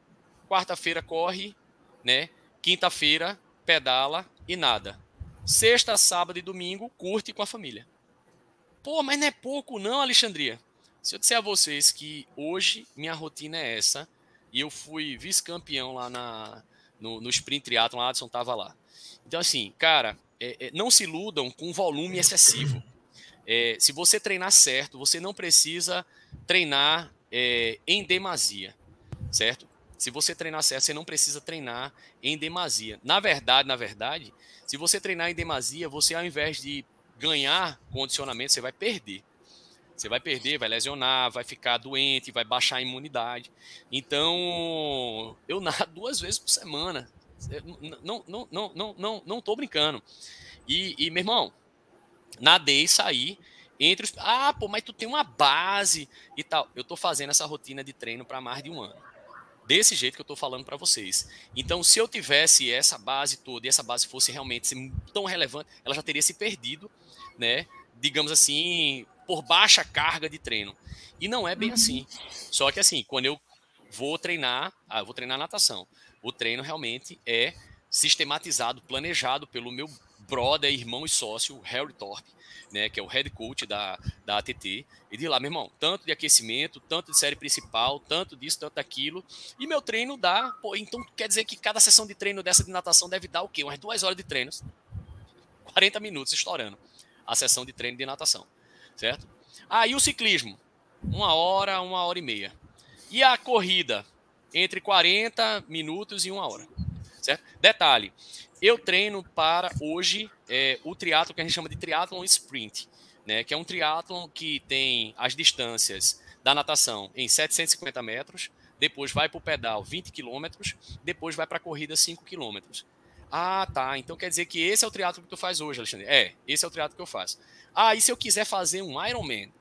Quarta-feira corre, né? Quinta-feira pedala e nada. Sexta, sábado e domingo, curte com a família. Pô, mas não é pouco não, Alexandria. Se eu disser a vocês que hoje minha rotina é essa, e eu fui vice-campeão lá na, no, no Sprint Triathlon, a Adson estava lá. Então, assim, cara, é, é, não se iludam com volume excessivo. É, se você treinar certo, você não precisa treinar é, em demasia, certo? Se você treinar certo, você não precisa treinar em demasia. Na verdade, na verdade, se você treinar em demasia, você ao invés de ganhar condicionamento, você vai perder. Você vai perder, vai lesionar, vai ficar doente, vai baixar a imunidade. Então, eu nado duas vezes por semana. Não, não, não, não, não, não tô brincando. E, e meu irmão, nadei saí entre os. Ah, pô, mas tu tem uma base e tal. Eu tô fazendo essa rotina de treino para mais de um ano desse jeito que eu estou falando para vocês. Então, se eu tivesse essa base toda e essa base fosse realmente tão relevante, ela já teria se perdido, né? Digamos assim, por baixa carga de treino. E não é bem assim. Só que assim, quando eu vou treinar, ah, vou treinar natação. O treino realmente é sistematizado, planejado pelo meu brother, irmão e sócio, Harry Thorpe né, que é o head coach da, da ATT, e de lá, meu irmão, tanto de aquecimento, tanto de série principal, tanto disso, tanto daquilo, e meu treino dá, pô, então quer dizer que cada sessão de treino dessa de natação deve dar o quê? Umas duas horas de treinos, 40 minutos estourando. a sessão de treino de natação, certo? Aí ah, o ciclismo, uma hora, uma hora e meia. E a corrida, entre 40 minutos e uma hora, certo? Detalhe, eu treino para hoje é, o triatlo que a gente chama de triatlon sprint, né? Que é um triatlon que tem as distâncias da natação em 750 metros, depois vai para o pedal 20 quilômetros, depois vai para a corrida 5 quilômetros. Ah, tá. Então quer dizer que esse é o triatlo que tu faz hoje, Alexandre. É, esse é o triatlo que eu faço. Ah, e se eu quiser fazer um Ironman?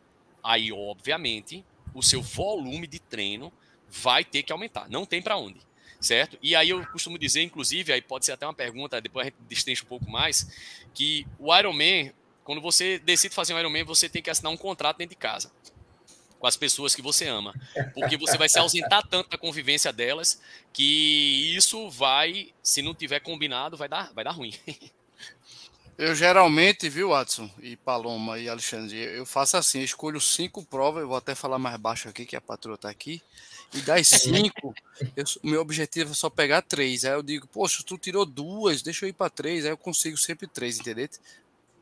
Aí, obviamente, o seu volume de treino vai ter que aumentar. Não tem para onde, certo? E aí eu costumo dizer, inclusive, aí pode ser até uma pergunta, depois a gente destrincha um pouco mais, que o Ironman, quando você decide fazer um Ironman, você tem que assinar um contrato dentro de casa com as pessoas que você ama, porque você vai se ausentar tanto da convivência delas que isso vai, se não tiver combinado, vai dar, vai dar ruim. Eu geralmente, viu, Watson e Paloma e Alexandre, eu faço assim, eu escolho cinco provas, eu vou até falar mais baixo aqui, que a patroa está aqui, e das cinco, o meu objetivo é só pegar três. Aí eu digo, poxa, tu tirou duas, deixa eu ir para três, aí eu consigo sempre três, entendeu?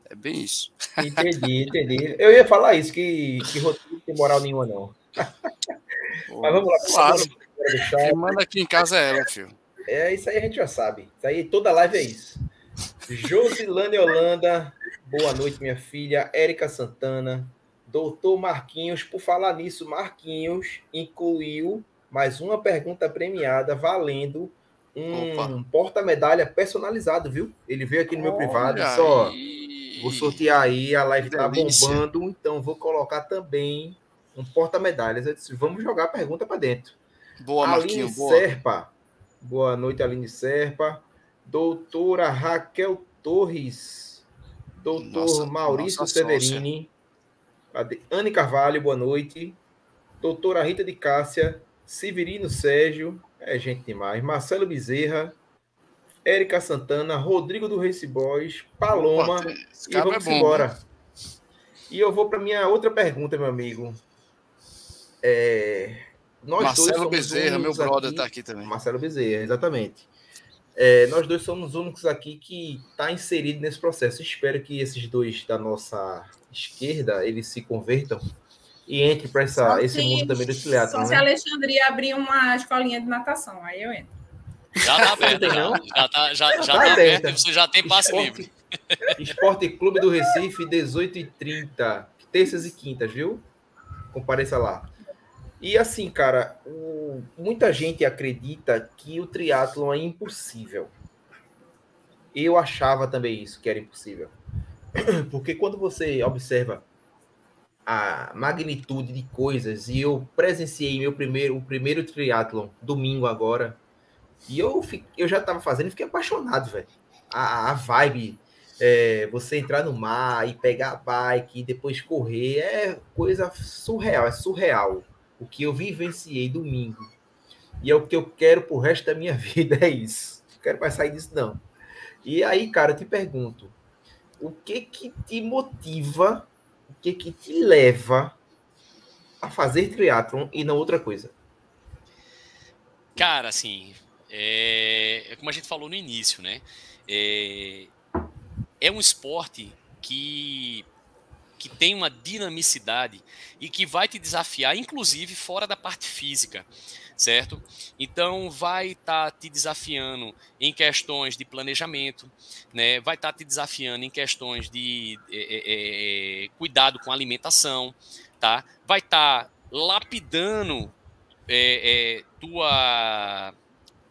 É bem isso. Entendi, entendi. Eu ia falar isso, que, que roteiro não tem moral nenhuma, não. Mas vamos lá. Claro. Quem manda aqui em casa é ela, filho. É, isso aí a gente já sabe. Isso aí, toda live é isso. Josilane Holanda, boa noite, minha filha. Érica Santana, doutor Marquinhos, por falar nisso, Marquinhos incluiu mais uma pergunta premiada valendo um porta-medalha personalizado, viu? Ele veio aqui no meu Olha privado, aí. só Vou sortear aí, a live tá bombando, então vou colocar também um porta-medalhas. Eu disse, vamos jogar a pergunta para dentro. Boa, Aline Marquinho, boa. Serpa. Boa noite, Aline Serpa. Doutora Raquel Torres. Doutor nossa, Maurício nossa Severini. Anne Carvalho, boa noite. Doutora Rita de Cássia. Severino Sérgio. É gente demais. Marcelo Bezerra. Érica Santana, Rodrigo do Race Boys, Paloma. Opa, e vamos é bom, embora. Né? E eu vou para minha outra pergunta, meu amigo. É, Marcelo Bezerra, meu brother, está aqui também. Marcelo Bezerra, exatamente. É, nós dois somos os únicos aqui que está inserido nesse processo. Espero que esses dois da nossa esquerda eles se convertam e entre para esse mundo também do teatro. Só né? se a Alexandria abrir uma escolinha de natação, aí eu entro. Já tá aberto, não? Já tá, já, já tá, tá aberto, você já tem passe Esporte, livre. Esporte Clube do Recife, 18h30, terças e quintas, viu? Compareça lá. E assim, cara, o, muita gente acredita que o triatlon é impossível. Eu achava também isso, que era impossível. Porque quando você observa a magnitude de coisas, e eu presenciei meu primeiro, o primeiro triatlon domingo agora, e eu, eu já tava fazendo e fiquei apaixonado, velho. A, a vibe, é, você entrar no mar e pegar a bike e depois correr, é coisa surreal, é surreal. O que eu vivenciei domingo. E é o que eu quero pro resto da minha vida, é isso. Não quero mais sair disso, não. E aí, cara, eu te pergunto, o que que te motiva, o que que te leva a fazer triatlon e não outra coisa? Cara, assim, é, é como a gente falou no início, né? É, é um esporte que que tem uma dinamicidade e que vai te desafiar, inclusive fora da parte física, certo? Então vai estar tá te desafiando em questões de planejamento, né? Vai estar tá te desafiando em questões de é, é, é cuidado com alimentação, tá? Vai estar tá lapidando é, é, tua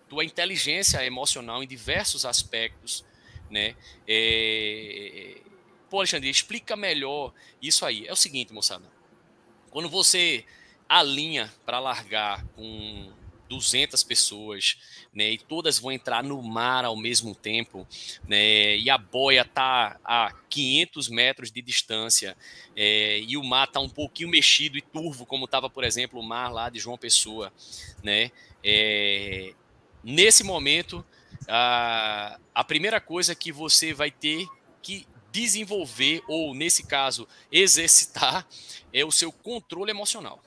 tua inteligência emocional em diversos aspectos, né? É... Pô, Alexandre, explica melhor isso aí. É o seguinte, moçada. Quando você alinha para largar com 200 pessoas, né, e todas vão entrar no mar ao mesmo tempo, né, e a boia tá a 500 metros de distância, é, e o mar tá um pouquinho mexido e turvo, como estava, por exemplo, o mar lá de João Pessoa, né, é, nesse momento, a, a primeira coisa que você vai ter que desenvolver, ou nesse caso, exercitar, é o seu controle emocional.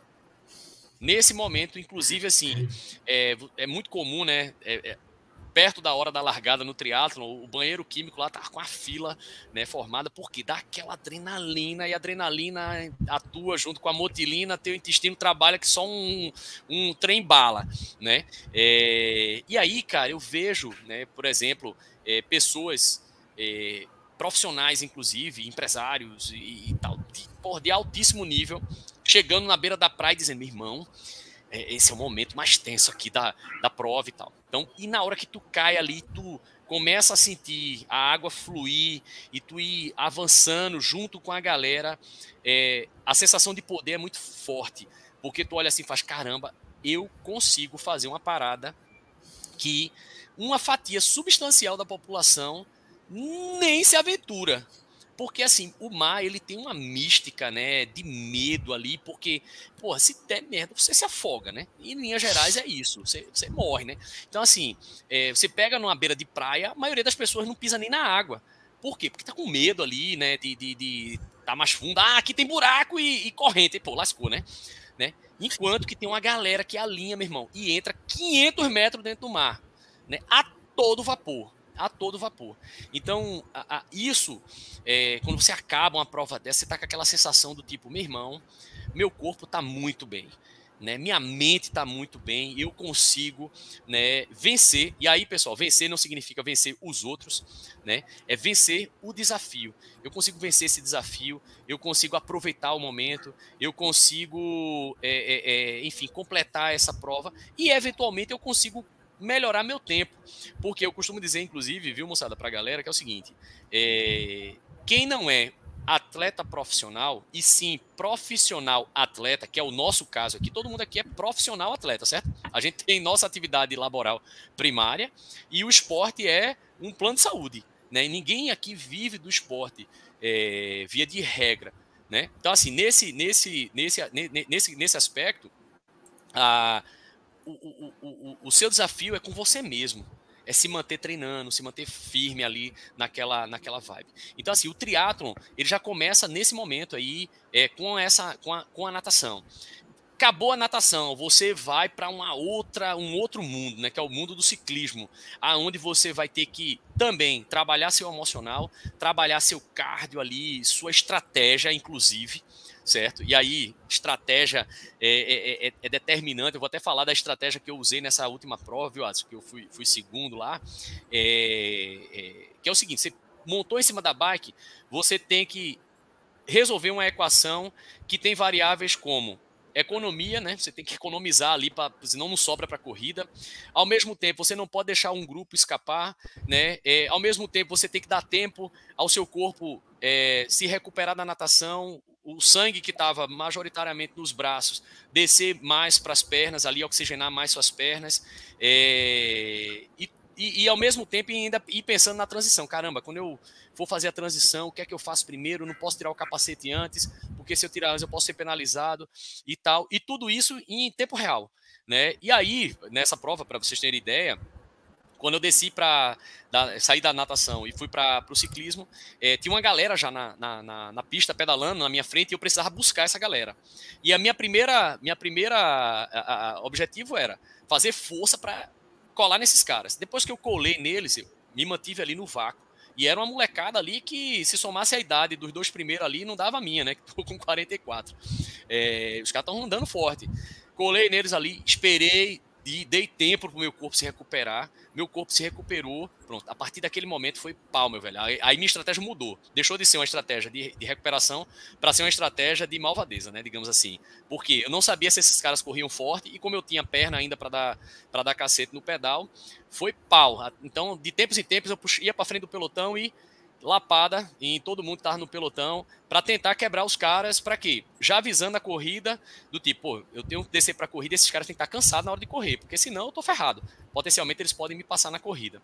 Nesse momento, inclusive, assim, é, é muito comum, né? É, é, perto da hora da largada no triatlo, o banheiro químico lá tá com a fila, né, formada porque dá aquela adrenalina e a adrenalina atua junto com a motilina, teu intestino trabalha que só um, um trem bala, né? É, e aí, cara, eu vejo, né, por exemplo, é, pessoas é, profissionais, inclusive, empresários e, e tal, de, por, de altíssimo nível, chegando na beira da praia e dizendo, meu irmão, é, esse é o momento mais tenso aqui da, da prova e tal. Então, e na hora que tu cai ali, tu começa a sentir a água fluir e tu ir avançando junto com a galera, é, a sensação de poder é muito forte, porque tu olha assim faz, caramba, eu consigo fazer uma parada que uma fatia substancial da população nem se aventura, porque, assim, o mar, ele tem uma mística, né, de medo ali, porque, porra, se der merda, você se afoga, né? E, em linhas gerais, é isso, você, você morre, né? Então, assim, é, você pega numa beira de praia, a maioria das pessoas não pisa nem na água. Por quê? Porque tá com medo ali, né, de, de, de tá mais fundo. Ah, aqui tem buraco e, e corrente. E, pô, lascou, né? né? Enquanto que tem uma galera que alinha, meu irmão, e entra 500 metros dentro do mar, né? A todo vapor a todo vapor. Então, a, a, isso, é, quando você acaba uma prova dessa, você está com aquela sensação do tipo, meu irmão, meu corpo está muito bem. Né, minha mente está muito bem, eu consigo né, vencer. E aí, pessoal, vencer não significa vencer os outros, né? É vencer o desafio. Eu consigo vencer esse desafio, eu consigo aproveitar o momento, eu consigo, é, é, é enfim, completar essa prova e eventualmente eu consigo melhorar meu tempo. Porque eu costumo dizer, inclusive, viu, moçada, para a galera, que é o seguinte: é, quem não é atleta profissional, e sim profissional atleta, que é o nosso caso aqui, todo mundo aqui é profissional atleta, certo? A gente tem nossa atividade laboral primária e o esporte é um plano de saúde. Né? E ninguém aqui vive do esporte é, via de regra. Né? Então, assim, nesse, nesse, nesse, nesse, nesse aspecto, a, o, o, o, seu desafio é com você mesmo. É se manter treinando, se manter firme ali naquela, naquela vibe. Então, assim, o triatlon, ele já começa nesse momento aí é, com, essa, com, a, com a natação acabou a natação, você vai para uma outra, um outro mundo, né, que é o mundo do ciclismo, aonde você vai ter que também trabalhar seu emocional, trabalhar seu cardio ali, sua estratégia, inclusive, certo? E aí, estratégia é, é, é, é, determinante. Eu vou até falar da estratégia que eu usei nessa última prova, viu, Adson? Que eu fui, fui segundo lá. É, é, que é o seguinte: você montou em cima da bike, você tem que resolver uma equação que tem variáveis como economia, né? Você tem que economizar ali, pra, senão não sobra para a corrida. Ao mesmo tempo, você não pode deixar um grupo escapar, né? É, ao mesmo tempo, você tem que dar tempo ao seu corpo é, se recuperar da natação, o sangue que estava majoritariamente nos braços descer mais para as pernas, ali oxigenar mais suas pernas, é, e, e, e, ao mesmo tempo ainda ir pensando na transição. Caramba, quando eu for fazer a transição, o que é que eu faço primeiro? Não posso tirar o capacete antes, porque se eu tirar antes eu posso ser penalizado e tal. E tudo isso em tempo real. Né? E aí, nessa prova, para vocês terem ideia, quando eu desci para sair da natação e fui para o ciclismo, é, tinha uma galera já na, na, na, na, pista pedalando na minha frente e eu precisava buscar essa galera. E a minha primeira, minha primeira a, a, objetivo era fazer força para colar nesses caras. Depois que eu colei neles, eu me mantive ali no vácuo. E era uma molecada ali que, se somasse a idade dos dois primeiros ali, não dava a minha, né? Que tô com 44. É, os caras estão andando forte. Colei neles ali, esperei, e dei tempo pro meu corpo se recuperar. Meu corpo se recuperou. Pronto, a partir daquele momento foi pau, meu velho. Aí, aí minha estratégia mudou. Deixou de ser uma estratégia de, de recuperação para ser uma estratégia de malvadeza, né? Digamos assim. Porque eu não sabia se esses caras corriam forte e como eu tinha perna ainda para dar para dar cacete no pedal, foi pau. Então, de tempos em tempos eu ia para frente do pelotão e lapada em todo mundo que estava no pelotão para tentar quebrar os caras para quê? Já avisando a corrida do tipo, pô, eu tenho que descer para a corrida, esses caras têm que estar tá cansados na hora de correr, porque senão eu tô ferrado. Potencialmente eles podem me passar na corrida.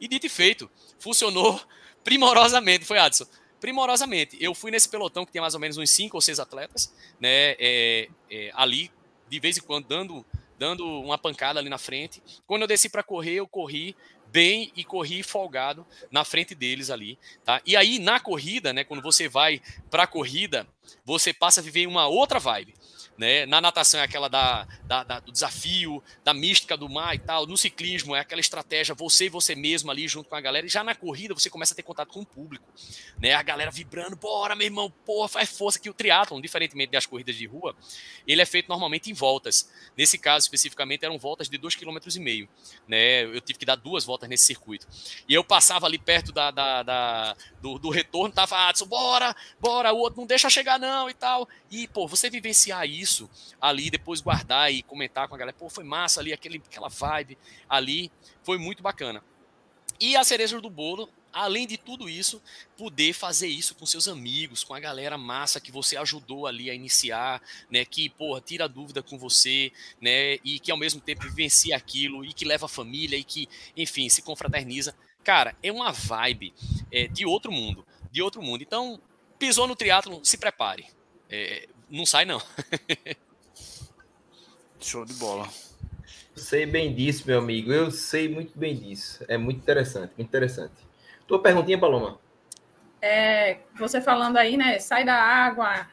E dito e feito, funcionou primorosamente, foi Adson. Primorosamente. Eu fui nesse pelotão que tinha mais ou menos uns cinco ou seis atletas, né, é, é, ali de vez em quando dando dando uma pancada ali na frente. Quando eu desci para correr, eu corri bem e corri folgado na frente deles ali, tá? E aí na corrida, né, quando você vai para a corrida, você passa a viver uma outra vibe. Né? Na natação é aquela da, da, da, do desafio, da mística do mar e tal. No ciclismo é aquela estratégia, você e você mesmo ali junto com a galera. E já na corrida você começa a ter contato com o público, né? A galera vibrando, bora, meu irmão, porra, faz força que o triatlon, diferentemente das corridas de rua, ele é feito normalmente em voltas. Nesse caso especificamente eram voltas de 2,5 km, né? Eu tive que dar duas voltas nesse circuito. E eu passava ali perto da, da, da do, do, retorno, tava, bora, bora, o outro não deixa chegar não e tal. E, pô, você vivenciar isso ali, depois guardar e comentar com a galera, pô, foi massa ali, aquele, aquela vibe ali, foi muito bacana. E a cereja do bolo, além de tudo isso, poder fazer isso com seus amigos, com a galera massa que você ajudou ali a iniciar, né, que, porra, tira dúvida com você, né, e que ao mesmo tempo vivencia aquilo, e que leva a família, e que, enfim, se confraterniza. Cara, é uma vibe é, de outro mundo, de outro mundo. Então, pisou no triatlo, se prepare. É, não sai, não. Show de bola. Sei bem disso, meu amigo. Eu sei muito bem disso. É muito interessante, muito interessante. Tua perguntinha, Paloma. É, você falando aí, né? Sai da água,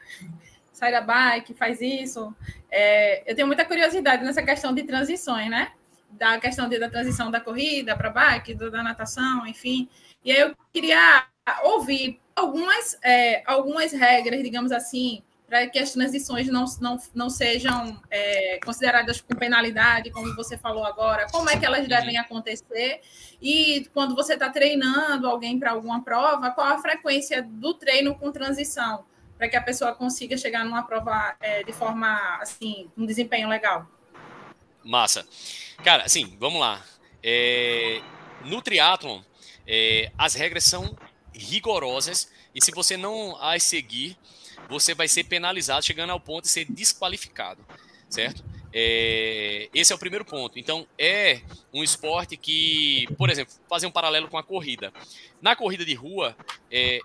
sai da bike, faz isso. É, eu tenho muita curiosidade nessa questão de transições, né? da questão de, da transição da corrida para bike, do, da natação, enfim. E aí eu queria ouvir algumas, é, algumas regras, digamos assim, para que as transições não, não, não sejam é, consideradas com penalidade, como você falou agora, como é que elas devem acontecer, e quando você está treinando alguém para alguma prova, qual a frequência do treino com transição, para que a pessoa consiga chegar numa prova é, de forma, assim, um desempenho legal. Massa. Cara, assim, vamos lá. É, no triatlon, é, as regras são rigorosas e se você não as seguir, você vai ser penalizado, chegando ao ponto de ser desqualificado, certo? É, esse é o primeiro ponto. Então, é um esporte que, por exemplo, fazer um paralelo com a corrida. Na corrida de rua, é,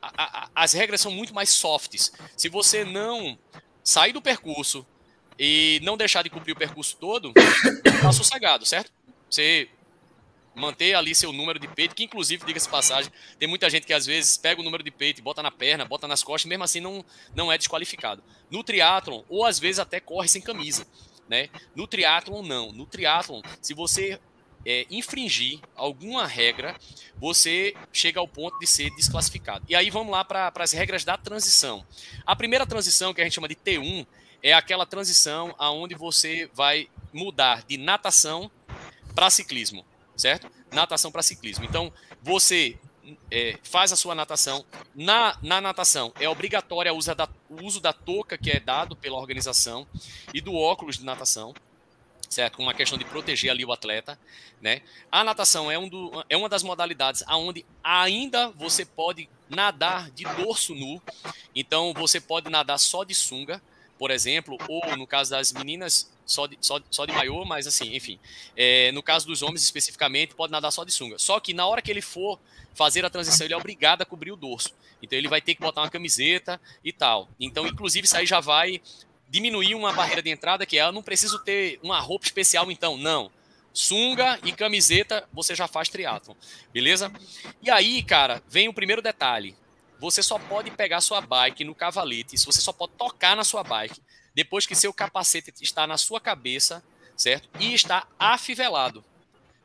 a, a, as regras são muito mais softs. Se você não sair do percurso, e não deixar de cumprir o percurso todo, tá sossegado, certo? Você manter ali seu número de peito, que inclusive, diga-se passagem, tem muita gente que às vezes pega o número de peito e bota na perna, bota nas costas, mesmo assim não, não é desqualificado. No triatlon, ou às vezes até corre sem camisa, né? No triatlon, não. No triatlon, se você é, infringir alguma regra, você chega ao ponto de ser desclassificado. E aí vamos lá para as regras da transição. A primeira transição, que a gente chama de T1, é aquela transição aonde você vai mudar de natação para ciclismo, certo? Natação para ciclismo. Então, você é, faz a sua natação. Na, na natação, é obrigatório o uso, da, o uso da touca que é dado pela organização e do óculos de natação, certo? Uma questão de proteger ali o atleta, né? A natação é, um do, é uma das modalidades aonde ainda você pode nadar de dorso nu. Então, você pode nadar só de sunga, por exemplo, ou no caso das meninas, só de, só, só de maiô, mas assim, enfim. É, no caso dos homens especificamente, pode nadar só de sunga. Só que na hora que ele for fazer a transição, ele é obrigado a cobrir o dorso. Então ele vai ter que botar uma camiseta e tal. Então, inclusive, isso aí já vai diminuir uma barreira de entrada, que é eu não preciso ter uma roupa especial, então. Não. Sunga e camiseta, você já faz triatlon, beleza? E aí, cara, vem o primeiro detalhe você só pode pegar sua bike no cavalete, você só pode tocar na sua bike depois que seu capacete está na sua cabeça, certo? E está afivelado.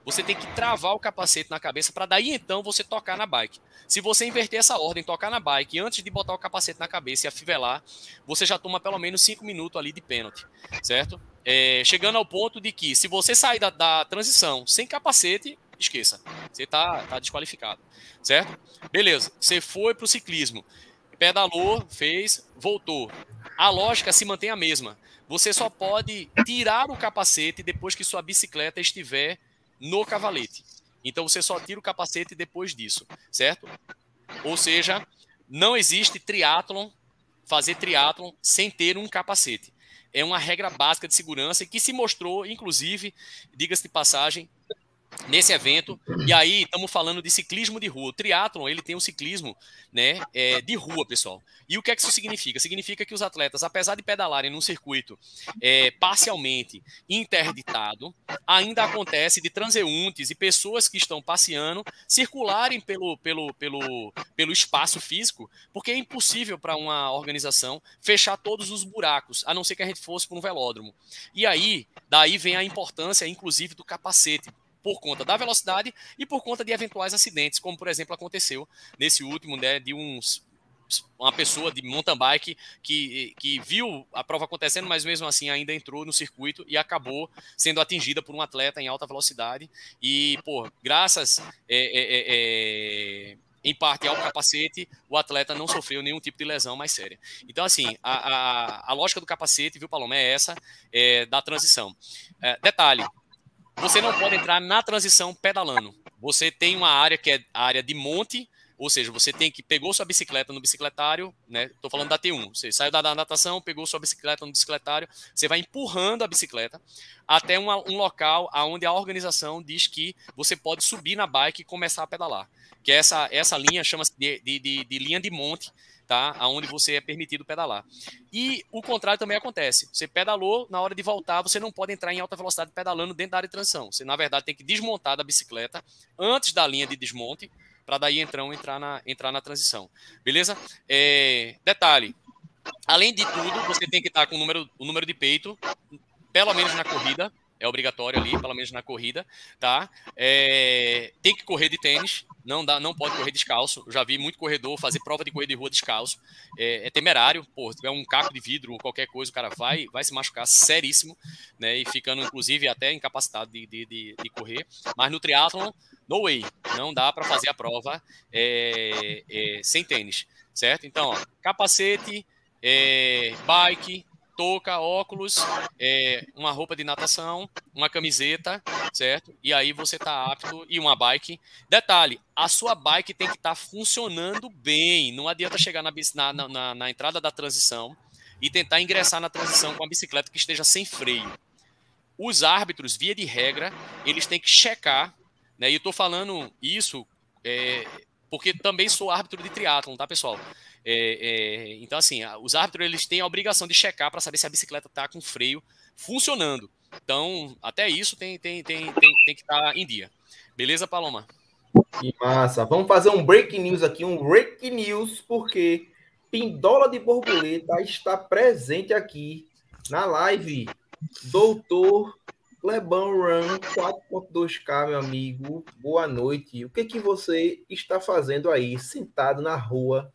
Você tem que travar o capacete na cabeça para daí então você tocar na bike. Se você inverter essa ordem, tocar na bike antes de botar o capacete na cabeça e afivelar, você já toma pelo menos 5 minutos ali de pênalti, certo? É, chegando ao ponto de que se você sair da, da transição sem capacete, esqueça. Você tá, tá desqualificado, certo? Beleza, você foi para o ciclismo, pedalou, fez, voltou. A lógica se mantém a mesma. Você só pode tirar o capacete depois que sua bicicleta estiver no cavalete. Então você só tira o capacete depois disso, certo? Ou seja, não existe triatlon, fazer triatlon sem ter um capacete. É uma regra básica de segurança que se mostrou, inclusive, diga-se de passagem, nesse evento. E aí estamos falando de ciclismo de rua. O triatlon ele tem um ciclismo né, é, de rua, pessoal. E o que é que isso significa? Significa que os atletas, apesar de pedalarem num circuito é, parcialmente interditado, ainda acontece de transeuntes e pessoas que estão passeando circularem pelo, pelo, pelo, pelo espaço físico, porque é impossível para uma organização fechar todos os buracos, a não ser que a gente fosse para um velódromo. E aí, daí vem a importância, inclusive, do capacete por conta da velocidade e por conta de eventuais acidentes, como por exemplo aconteceu nesse último, né, de uns uma pessoa de mountain bike que, que viu a prova acontecendo, mas mesmo assim ainda entrou no circuito e acabou sendo atingida por um atleta em alta velocidade. E, pô, graças é, é, é, é em parte ao capacete, o atleta não sofreu nenhum tipo de lesão mais séria. Então, assim, a, a, a lógica do capacete, viu, Paloma, é essa, é, da transição. É, detalhe, você não pode entrar na transição pedalando. Você tem uma área que é a área de monte, ou seja, você tem que pegou sua bicicleta no bicicletário, né? Estou falando da T1. Você saiu da, natação, pegou sua bicicleta no bicicletário, você vai empurrando a bicicleta até uma, um local aonde a organização diz que você pode subir na bike e começar a pedalar. Que essa essa linha chama-se de, de, de, de linha de monte tá? Aonde você é permitido pedalar. E o contrário também acontece. Você pedalou, na hora de voltar, você não pode entrar em alta velocidade pedalando dentro da área de transição. Você, na verdade, tem que desmontar da bicicleta antes da linha de desmonte, para daí então entrar na, entrar na transição. Beleza? É, detalhe. Além de tudo, você tem que estar com o número, o número de peito, pelo menos na corrida, é obrigatório ali, pelo menos na corrida, tá? É, tem que correr de tênis, não dá, não pode correr descalço. Eu já vi muito corredor fazer prova de corrida de rua descalço. É, é temerário, pô, se tiver um caco de vidro ou qualquer coisa, o cara vai, vai se machucar seríssimo, né? E ficando, inclusive, até incapacitado de, de, de, de correr. Mas no triatlon, no way, não dá para fazer a prova é, é, sem tênis, certo? Então, ó, capacete, é, bike, touca, óculos, é, uma roupa de natação, uma camiseta, certo? E aí você tá apto e uma bike. Detalhe, a sua bike tem que estar tá funcionando bem. Não adianta chegar na, na, na, na entrada da transição e tentar ingressar na transição com a bicicleta que esteja sem freio. Os árbitros, via de regra, eles têm que checar, né? E eu tô falando isso é, porque também sou árbitro de triatlon, tá, pessoal? É, é, então, assim, os árbitros eles têm a obrigação de checar para saber se a bicicleta está com freio funcionando. Então, até isso tem, tem, tem, tem, tem que estar tá em dia. Beleza, Paloma? Que massa. Vamos fazer um break news aqui, um break news, porque Pindola de Borboleta está presente aqui na live. Doutor Clebão Run 4.2K, meu amigo. Boa noite. O que, que você está fazendo aí, sentado na rua,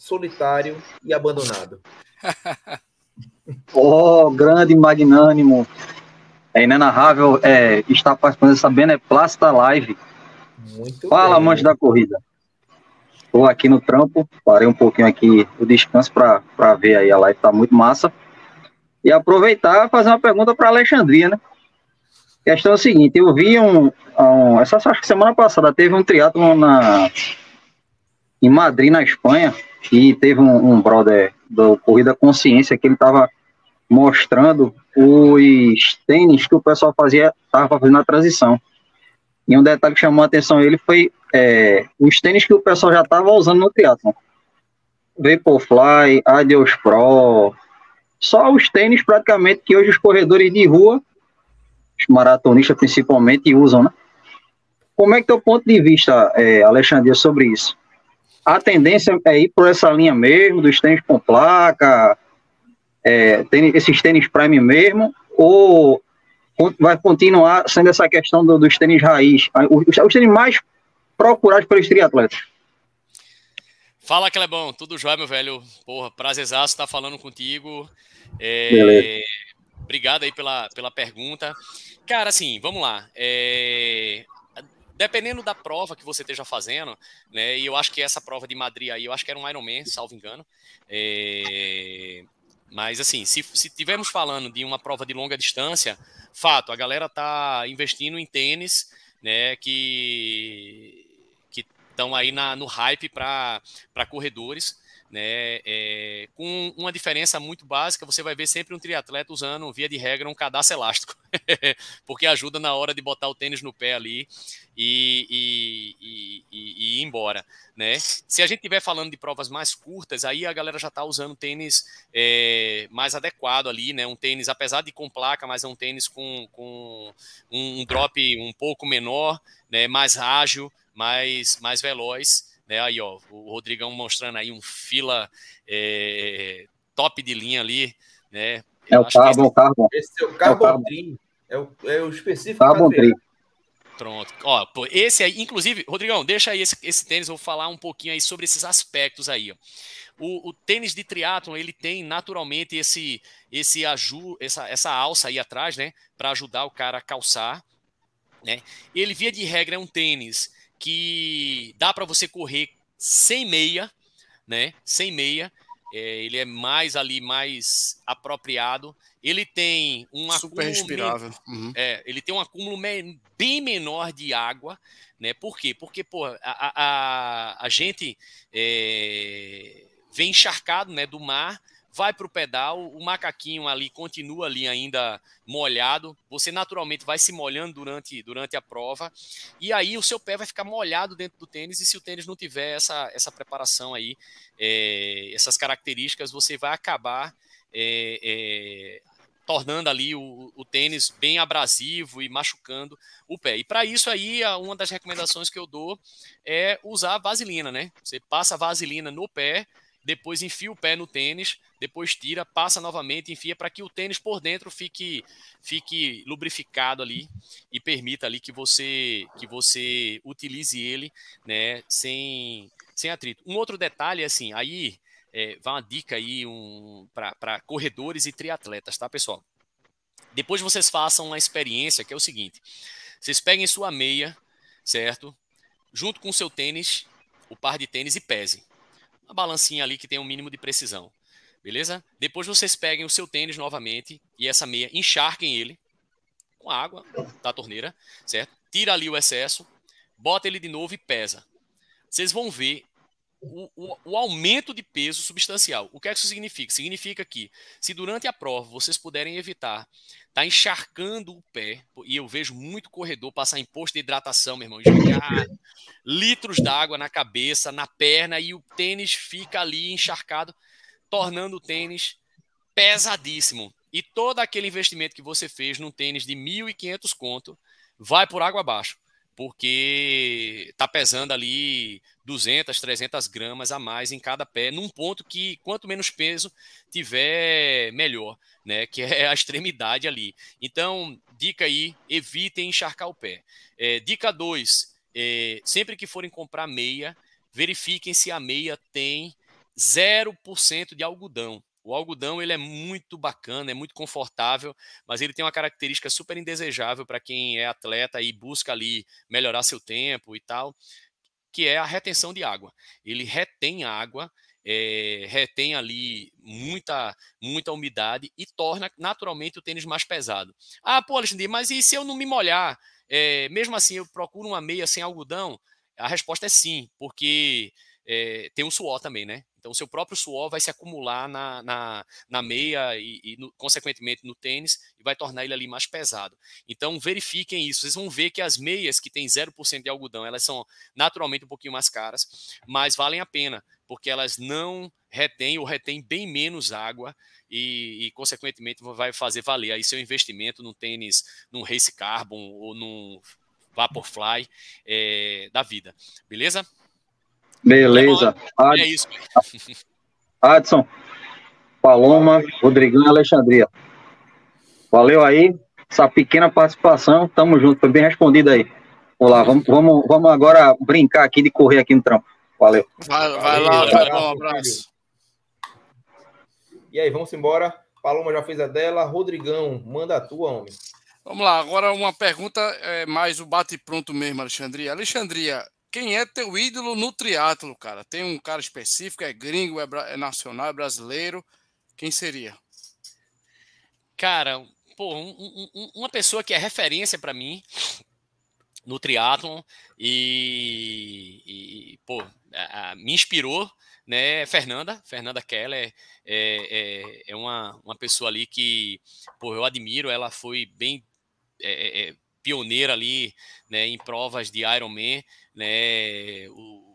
solitário e abandonado. oh, grande magnânimo. É inenarrável é, estar participando dessa beneplácita live. Muito Fala, bem. amante da corrida. Estou aqui no trampo, parei um pouquinho aqui o descanso para ver aí a live, tá muito massa. E aproveitar e fazer uma pergunta para Alexandria, né? A questão é a seguinte, eu vi um, um essa acho que semana passada teve um triatlo na em Madrid, na Espanha, e teve um, um brother do Corrida Consciência que ele estava mostrando os tênis que o pessoal fazia, estava fazendo a transição. E um detalhe que chamou a atenção ele foi é, os tênis que o pessoal já estava usando no triatlon. Vaporfly, Adios Pro, só os tênis praticamente que hoje os corredores de rua, os maratonistas principalmente, usam, né? Como é que é o ponto de vista, é, Alexandre, sobre isso? A tendência é ir por essa linha mesmo, dos tênis com placa, é, tênis, esses tênis prime mesmo, ou vai continuar sendo essa questão do, dos tênis raiz, os, os tênis mais procurados pelos triatletas? Fala, Clebão, tudo jóia, meu velho? Porra, prazerzaço estar falando contigo. É, obrigado aí pela, pela pergunta. Cara, assim, vamos lá. É, dependendo da prova que você esteja fazendo, né? E eu acho que essa prova de Madrid aí, eu acho que era um Ironman, salvo engano. É, mas assim, se, se tivermos falando de uma prova de longa distância, fato, a galera tá investindo em tênis, né? Que que estão aí na, no hype para corredores. Né? É, com uma diferença muito básica, você vai ver sempre um triatleta usando, via de regra, um cadastro elástico, porque ajuda na hora de botar o tênis no pé ali e, e, e, e ir embora, né? Se a gente estiver falando de provas mais curtas, aí a galera já está usando tênis é, mais adequado ali, né? Um tênis, apesar de com placa, mas é um tênis com, com um, drop um pouco menor, né? Mais ágil, mais, mais veloz. Né? Aí, ó, o Rodrigão mostrando aí um fila é, top de linha ali, né? É o Carbon, esse, Carbon. Esse é o Carbon, é o Trim. É o, é o específico Carbon Trim. Pronto. Ó, pô, esse aí, inclusive, Rodrigão, deixa aí esse, esse tênis, eu vou falar um pouquinho aí sobre esses aspectos aí, ó. O, o, tênis de triatlon ele tem naturalmente esse esse aju, essa, essa alça aí atrás, né, para ajudar o cara a calçar, né? Ele via de regra é um tênis que dá para você correr sem meia, né? Sem meia. É, ele é mais ali, mais apropriado. Ele tem um super respirável. Uhum. É, ele tem um acúmulo me bem menor de água, né? Por quê? Porque pô, a, a, a gente é, vem encharcado, né, do mar vai para o pedal, o macaquinho ali continua ali ainda molhado, você naturalmente vai se molhando durante, durante a prova, e aí o seu pé vai ficar molhado dentro do tênis, e se o tênis não tiver essa, essa preparação aí, é, essas características, você vai acabar é, é, tornando ali o, o, tênis bem abrasivo e machucando o pé. E para isso aí, uma das recomendações que eu dou é usar vaselina, né? Você passa vaselina no pé, depois enfia o pé no tênis, depois tira, passa novamente, enfia para que o tênis por dentro fique fique lubrificado ali e permita ali que você que você utilize ele, né, sem sem atrito. Um outro detalhe assim, aí é, vai uma dica aí um, para corredores e triatletas, tá, pessoal? Depois vocês façam uma experiência que é o seguinte: vocês peguem sua meia, certo? Junto com seu tênis, o par de tênis e pese uma balancinha ali que tem um mínimo de precisão. Beleza? Depois vocês peguem o seu tênis novamente e essa meia, encharquem ele com água da torneira, certo? Tira ali o excesso, bota ele de novo e pesa. Vocês vão ver o, o, o, aumento de peso substancial. O que é que isso significa? Significa que, se durante a prova vocês puderem evitar estar tá encharcando o pé, e eu vejo muito corredor passar em posto de hidratação, meu irmão, jogar litros d'água na cabeça, na perna, e o tênis fica ali encharcado, tornando o tênis pesadíssimo. E todo aquele investimento que você fez num tênis de 1.500 conto vai por água abaixo porque está pesando ali 200, 300 gramas a mais em cada pé, num ponto que quanto menos peso tiver, melhor, né? Que é a extremidade ali. Então, dica aí, evitem encharcar o pé. É, dica 2, é, sempre que forem comprar meia, verifiquem se a meia tem 0% de algodão. O algodão ele é muito bacana, é muito confortável, mas ele tem uma característica super indesejável para quem é atleta e busca ali melhorar seu tempo e tal, que é a retenção de água. Ele retém água, é, retém ali muita muita umidade e torna naturalmente o tênis mais pesado. Ah, pô, Alexandre, mas e se eu não me molhar? É, mesmo assim, eu procuro uma meia sem algodão? A resposta é sim, porque é, tem o suor também, né? Então, o seu próprio suor vai se acumular na, na, na meia e, e no, consequentemente, no tênis e vai tornar ele ali mais pesado. Então, verifiquem isso. Vocês vão ver que as meias que têm 0% de algodão, elas são naturalmente um pouquinho mais caras, mas valem a pena, porque elas não retêm ou retêm bem menos água e, e, consequentemente, vai fazer valer aí seu investimento no tênis, num Race Carbon ou num Vaporfly é, da vida. Beleza? Beleza. Ad... É isso. Adson, Paloma, Rodrigão e Alexandria. Valeu aí, essa pequena participação. Tamo junto, foi bem respondido aí. Vamos lá, vamos, vamos, vamos agora brincar aqui de correr aqui no trampo. Valeu. Vai, vai lá, vai lá, um abraço. E aí, vamos embora. Paloma já fez a dela. Rodrigão, manda a tua, homem. Vamos lá, agora uma pergunta é mais o bate-pronto mesmo, Alexandria. Alexandria, quem é teu ídolo no triatlo, cara? Tem um cara específico, é gringo, é, é nacional, é brasileiro? Quem seria? Cara, pô, um, um, uma pessoa que é referência para mim no triatlon e, e, pô, a, a, me inspirou, né, Fernanda, Fernanda Keller é, é, é, uma, uma pessoa ali que, pô, eu admiro, ela foi bem é, é pioneira ali, né, em provas de Ironman, né, o,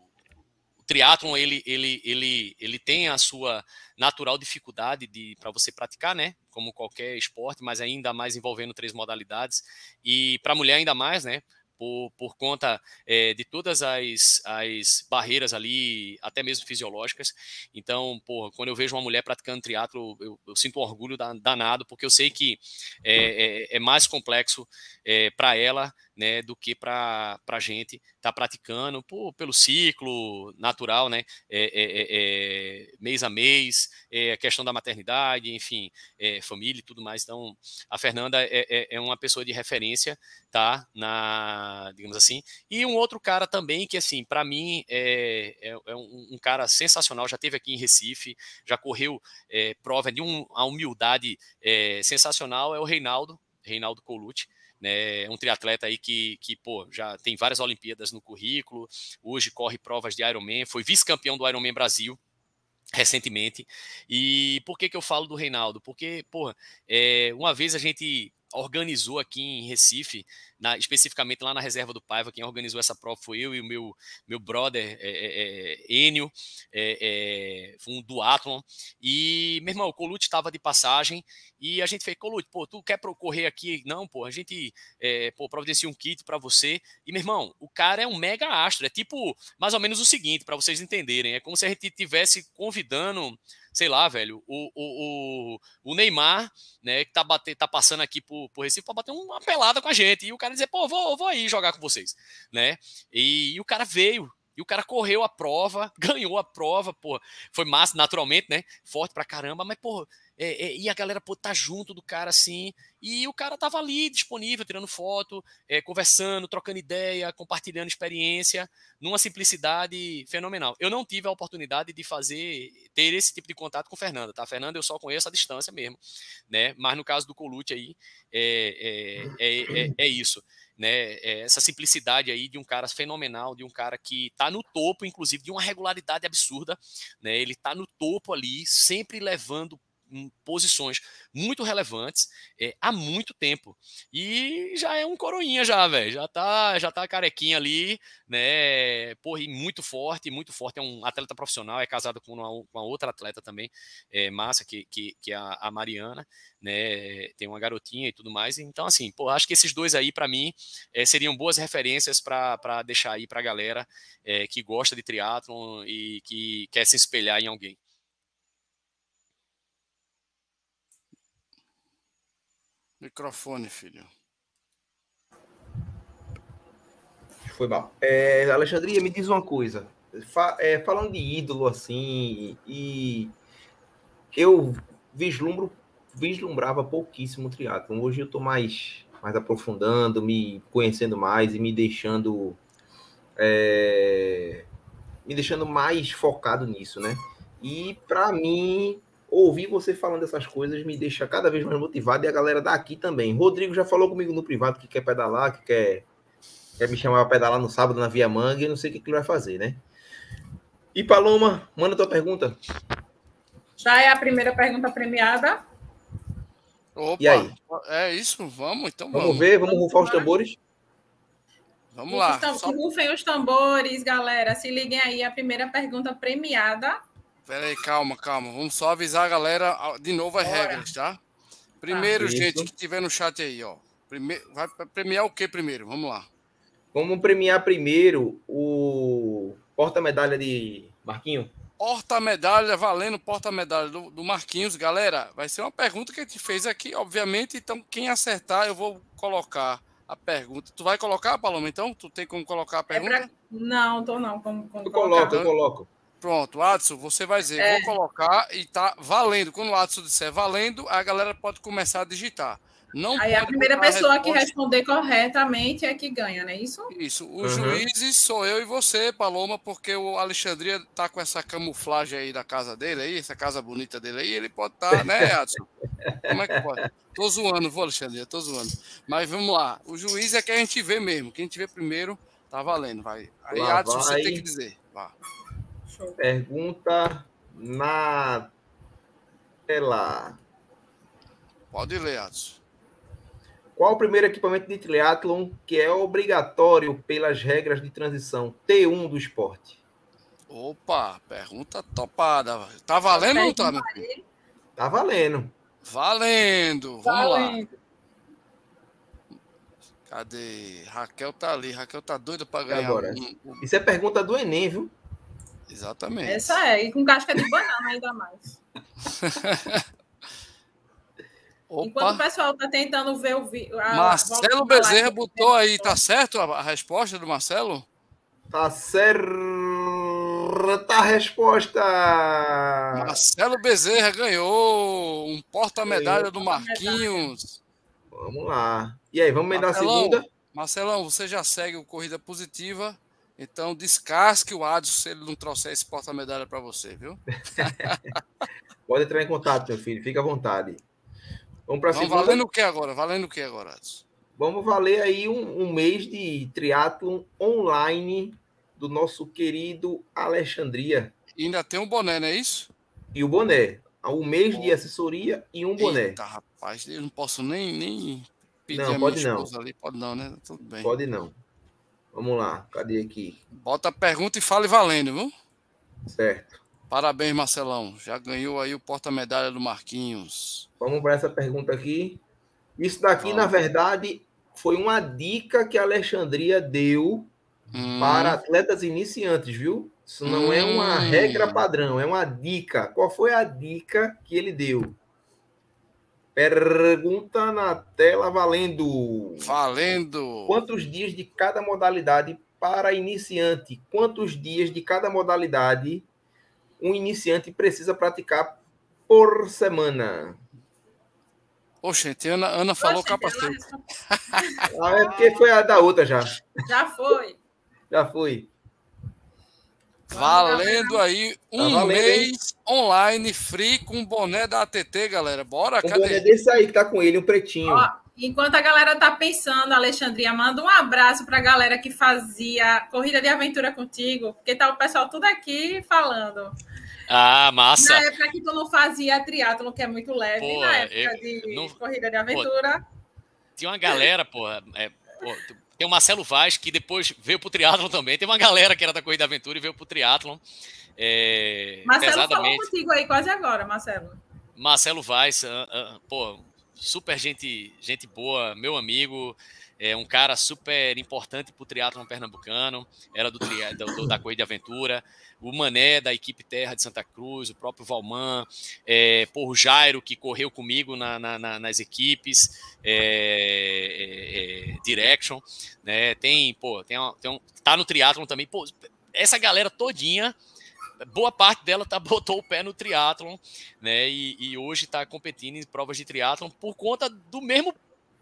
triatlon ele, ele, ele, ele tem a sua natural dificuldade de para você praticar, né? Como qualquer esporte, mas ainda mais envolvendo três modalidades e para mulher ainda mais, né? Por, por conta é, de todas as, as barreiras ali, até mesmo fisiológicas. Então, porra, quando eu vejo uma mulher praticando triatlo, eu, eu sinto um orgulho danado, porque eu sei que é, é, é mais complexo é, para ela né, do que para a gente estar tá praticando pelo ciclo natural, né, é, é, é, mês a mês, a questão da maternidade, enfim, família e tudo mais. Então, a Fernanda é, uma pessoa de referência, tá, na, digamos assim. E um outro cara também que, assim, para mim é, é um, um, cara sensacional, já teve aqui em Recife, já correu prova de um, a humildade sensacional, é o Reinaldo, Reinaldo Colucci, né? Um triatleta aí que, que pô, já tem várias Olimpíadas no currículo, hoje corre provas de Ironman, foi vice-campeão do Ironman Brasil recentemente. E por que, que eu falo do Reinaldo? Porque, pô, é, uma vez a gente organizou aqui em Recife, na, especificamente lá na reserva do Paiva, quem organizou essa prova foi eu e o meu, meu brother é, é, é Enio, é, é, foi um duatlon, e, meu irmão, o Colute estava de passagem, e a gente fez, Colute, pô, tu quer correr aqui? Não, pô, a gente, é, pô, providencia um kit para você, e, meu irmão, o cara é um mega astro, é tipo, mais ou menos o seguinte, para vocês entenderem, é como se a gente tivesse convidando sei lá, velho, o, o, o, o Neymar, né, que tá, bater, tá passando aqui por, por Recife para bater uma pelada com a gente. E o cara dizer, pô, vou, vou aí jogar com vocês, né? E, e o cara veio, e o cara correu a prova, ganhou a prova, pô. Foi massa, naturalmente, né? Forte pra caramba, mas, pô, é, é, e a galera pô, tá junto do cara assim, e o cara tava ali disponível, tirando foto, é, conversando, trocando ideia, compartilhando experiência, numa simplicidade fenomenal. Eu não tive a oportunidade de fazer, ter esse tipo de contato com Fernanda, tá? Fernanda eu só conheço a distância mesmo, né? Mas no caso do Colute aí, é, é, é, é isso. Né, essa simplicidade aí de um cara fenomenal, de um cara que está no topo, inclusive, de uma regularidade absurda, né, ele está no topo ali, sempre levando posições muito relevantes é, há muito tempo. E já é um coroinha já, velho. Já tá, já tá carequinha ali, né? Porra, e muito forte, muito forte. É um atleta profissional, é casado com uma, uma outra atleta também, é, massa, que, que, que é a, Mariana, né? Tem uma garotinha e tudo mais. Então, assim, pô, acho que esses dois aí, para mim, é, seriam boas referências para deixar aí pra galera é, que gosta de triatlon e que quer se espelhar em alguém. Microfone, filho. Foi mal. É, Alexandria, me diz uma coisa. Fa é, falando de ídolo assim, e eu vislumbro, vislumbrava pouquíssimo o triatlo. Hoje eu estou mais, mais aprofundando, me conhecendo mais e me deixando é, me deixando mais focado nisso, né? E para mim ouvir você falando essas coisas me deixa cada vez mais motivado e a galera daqui também. Rodrigo já falou comigo no privado que quer pedalar, que quer, quer me chamar para pedalar no sábado na Via Manga e não sei o que, que ele vai fazer, né? E Paloma, manda tua pergunta. Já é a primeira pergunta premiada. Opa, e aí? É isso, vamos então vamos. Vamos ver, vamos rufar os tambores. Vamos lá. Rufem os tambores, galera. Se liguem aí, a primeira pergunta premiada Pera aí, calma, calma. Vamos só avisar a galera de novo as Bora. regras, tá? Primeiro, ah, gente, que tiver no chat aí, ó. Primeiro, vai premiar o que primeiro? Vamos lá. Vamos premiar primeiro o porta-medalha de Marquinho. Porta-medalha, valendo porta-medalha do, do, Marquinhos. Galera, vai ser uma pergunta que a gente fez aqui, obviamente. Então, quem acertar, eu vou colocar a pergunta. Tu vai colocar, Paloma, então? Tu tem como colocar a pergunta? É pra... Não, tô não. Como, como eu coloco, eu coloco. Pronto, Adson, você vai dizer, é. vou colocar e tá valendo. Quando o Adson disser valendo, a galera pode começar a digitar. Não Aí a primeira pessoa a que responder corretamente é que ganha, não é isso? Isso. Os uhum. juízes sou eu e você, Paloma, porque o Alexandria tá com essa camuflagem aí da casa dele aí, essa casa bonita dele aí, ele pode estar, tá, né, Adson? Como é que pode? Tô zoando, vou, Alexandria, tô zoando. Mas vamos lá. O juiz é que a gente vê mesmo. Quem a gente vê primeiro, tá valendo. Vai. Aí, lá Adson, vai. você tem que dizer. Vá. Pergunta na tela. Pode ler, Adson. Qual o primeiro equipamento de triatlon que é obrigatório pelas regras de transição T1 do esporte? Opa, pergunta topada. Tá valendo ou não tá, meu filho? Tá valendo. Valendo. Vamos valendo. lá. Cadê? Raquel tá ali. Raquel tá doida para ganhar. Agora. Um... Isso é pergunta do Enem, viu? Exatamente. Essa é, e com casca de banana ainda mais. Opa. Enquanto o pessoal está tentando ver o vídeo. Marcelo Bezerra botou aí, tá certo a, resposta do Marcelo? Tá certa a resposta. Marcelo Bezerra ganhou um porta-medalha do Marquinhos. Vamos lá. E aí, vamos emendar a segunda? Marcelão, você já segue o Corrida Positiva, então descasque o Adson se ele não trouxer esse porta-medalha para você, viu? Pode entrar em contato, meu filho, fica à vontade. Vamos para segunda. Valendo o que agora? Valendo o que agora? Vamos valer aí um, um mês de triatlon online do nosso querido Alexandria. E ainda tem um boné, não é isso? E o boné. Um mês Bom. de assessoria e um boné. Eita, rapaz, eu não posso nem, nem pedir não, a pode não. ali. Pode não, né? Tudo bem. Pode não. Vamos lá, cadê aqui? Bota a pergunta e fale valendo, viu? Certo. Parabéns, Marcelão. Já ganhou aí o porta-medalha do Marquinhos. Vamos para essa pergunta aqui. Isso daqui, Vamos. na verdade, foi uma dica que a Alexandria deu hum. para atletas iniciantes, viu? Isso não hum. é uma hum. regra padrão, é uma dica. Qual foi a dica que ele deu? Pergunta na tela valendo. Valendo. Quantos dias de cada modalidade para iniciante? Quantos dias de cada modalidade um iniciante precisa praticar por semana? Oxente, Ana, Ana falou capacete. ah, é porque foi a da outra já. Já foi. Já foi. Valendo aí um tá valendo, mês hein? online free com boné da ATT, galera. Bora, um cadê? boné desse aí que tá com ele, um pretinho. Ó, enquanto a galera tá pensando, Alexandria, manda um abraço pra galera que fazia corrida de aventura contigo, porque tá o pessoal tudo aqui falando. Ah, massa. Na época que tu não fazia triatlo, que é muito leve, pô, na época eu, de não, corrida de aventura. Pô, tinha uma galera, pô, é, pô, tem o Marcelo Vaz, que depois veio pro triatlon também. Tem uma galera que era da Corrida Aventura e veio pro triatlon. É, Marcelo pesadamente. falou contigo aí quase agora, Marcelo. Marcelo Vaz, uh, uh, pô, super gente, gente boa, meu amigo, é um cara super importante para o triatlon pernambucano, era do, do, da Corrida de Aventura, o Mané da equipe Terra de Santa Cruz, o próprio Valman, é, o Jairo que correu comigo na, na, nas equipes, é, é, é, Direction, né? Tem, pô, tem, tem um, tá no triatlon também, pô, essa galera todinha boa parte dela tá, botou o pé no triatlon, né? E, e hoje está competindo em provas de triatlon por conta do mesmo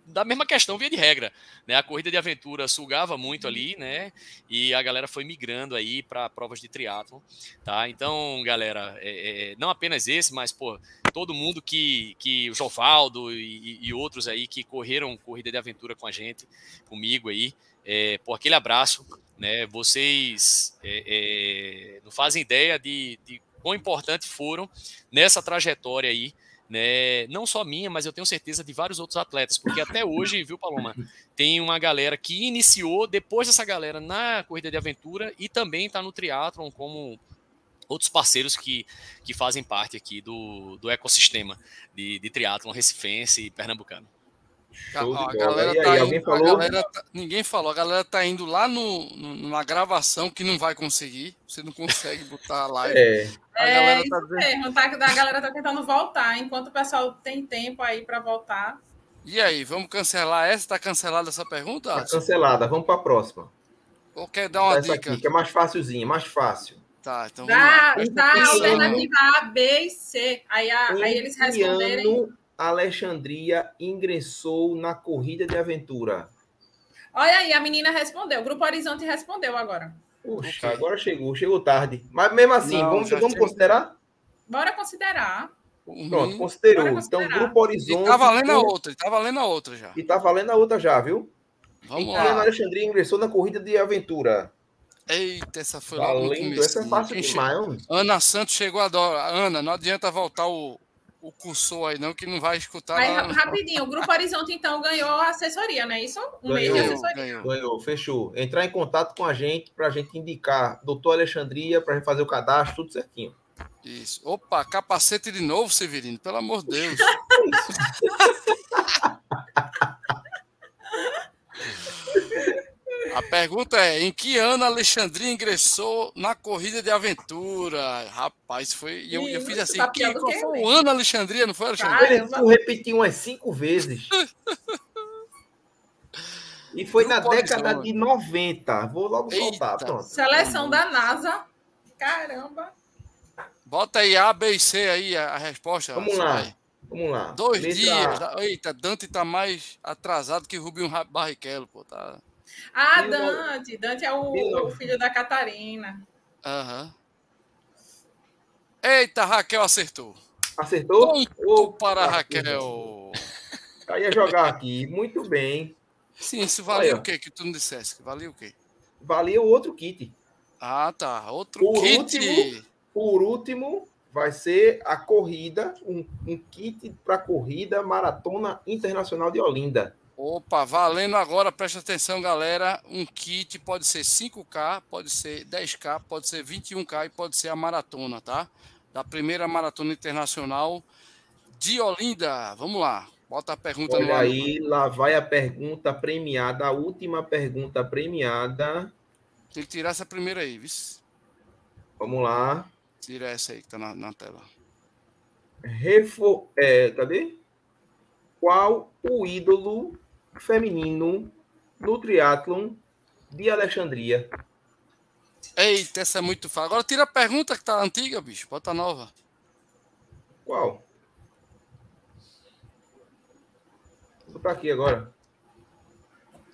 da mesma questão, via de regra. Né? A corrida de aventura sugava muito ali, né? E a galera foi migrando aí para provas de triatlo, tá? Então, galera, é, é, não apenas esse, mas, pô, todo mundo que, que o Jovaldo e, e, outros aí que correram corrida de aventura com a gente, comigo aí, é, por aquele abraço, né? Vocês é, é, não fazem ideia de, de quão importante foram nessa trajetória aí, né? Não só minha, mas eu tenho certeza de vários outros atletas, porque até hoje, viu, Paloma, tem uma galera que iniciou depois dessa galera na corrida de aventura e também está no triatlon como outros parceiros que, que fazem parte aqui do, do ecossistema de, de triatlon recifense e pernambucano. A, a galera tá aí, indo, falou? Galera tá, ninguém falou, a galera tá indo lá no, no, na gravação que não vai conseguir. Você não consegue botar a live. É, a é galera tá mesmo, tá, a galera tá tentando voltar, enquanto o pessoal tem tempo aí para voltar. E aí, vamos cancelar essa? Tá cancelada essa pergunta? Tá cancelada, vamos para a próxima. Ou quer dar uma essa dica? Aqui, que é mais fácilzinha, mais fácil. Tá, então vamos tá, lá. Tá, alternativa A, B e C. Aí, a, aí eles responderem. Alexandria ingressou na corrida de aventura? Olha aí, a menina respondeu. O Grupo Horizonte respondeu agora. Puxa, agora chegou, chegou tarde. Mas mesmo assim, Não, vamos, vamos considerar? Bora considerar. Pronto, Uhum. considerou. Bora Então. Grupo Horizonte. E tá valendo a outra, e tá valendo a outra já. E tá valendo a outra já, viu? Vamos e Ana lá. Alexandria ingressou na corrida de aventura. Eita, essa foi logo no Valendo, essa é fácil demais. Ana Santos chegou a dó. Ana, não adianta voltar o, o cursor aí, não, que não vai escutar. Mas, não. ra- rapidinho, o Grupo Horizonte, então, ganhou a assessoria, não é isso? Um mês de Ganhou, assessoria. ganhou. Ganhou, fechou. Entrar em contato com a gente pra gente indicar doutor Alexandria pra gente fazer o cadastro, tudo certinho. Isso. Opa, capacete de novo, Severino, pelo amor de Deus. A pergunta é: em que ano a Alexandria ingressou na corrida de aventura? Rapaz, foi. e Eu, eu fiz assim: tá que, qual foi eu, o ano, Alexandria? Não foi, Alexandria? Caramba. Ele repetiu umas cinco vezes. E foi na Grupo década Horizonte. de 90. Vou logo soltar, Eita. pronto. Seleção da NASA. Caramba. Bota aí A, B e C aí a, resposta. Vamos lá. vai. Vamos lá. Dois Letra dias. A. Eita, Dante tá mais atrasado que Rubinho Barrichello, pô. Tá. Ah, Dante. Dante é o, filho da Catarina. Aham. Eita, Raquel acertou. Acertou? Ponto Opa, para a Raquel. Tá, ia jogar aqui. Muito bem. Sim, isso valia Olha. o quê que tu não dissesse? Valia o quê? Valia o outro kit. Ah, tá. Outro Por kit. último, Por último, vai ser a corrida, um, um kit para corrida Maratona Internacional de Olinda. Opa, valendo agora, presta atenção, galera. Um kit pode ser 5K, pode ser 10K, pode ser 21K e pode ser a maratona, tá? Da primeira maratona internacional de Olinda. Vamos lá. Bota a pergunta no Olha ar. aí, lá vai a pergunta premiada, a última pergunta premiada. Tem que tirar essa primeira aí, viu? Vamos lá. Tira essa aí que tá na, na tela. Refo... É, cadê? Qual o ídolo feminino no triatlon de Alexandria? Eita, essa é muito fácil. Agora tira a pergunta que tá antiga, bicho. Bota a nova. Qual? Vou botar aqui agora.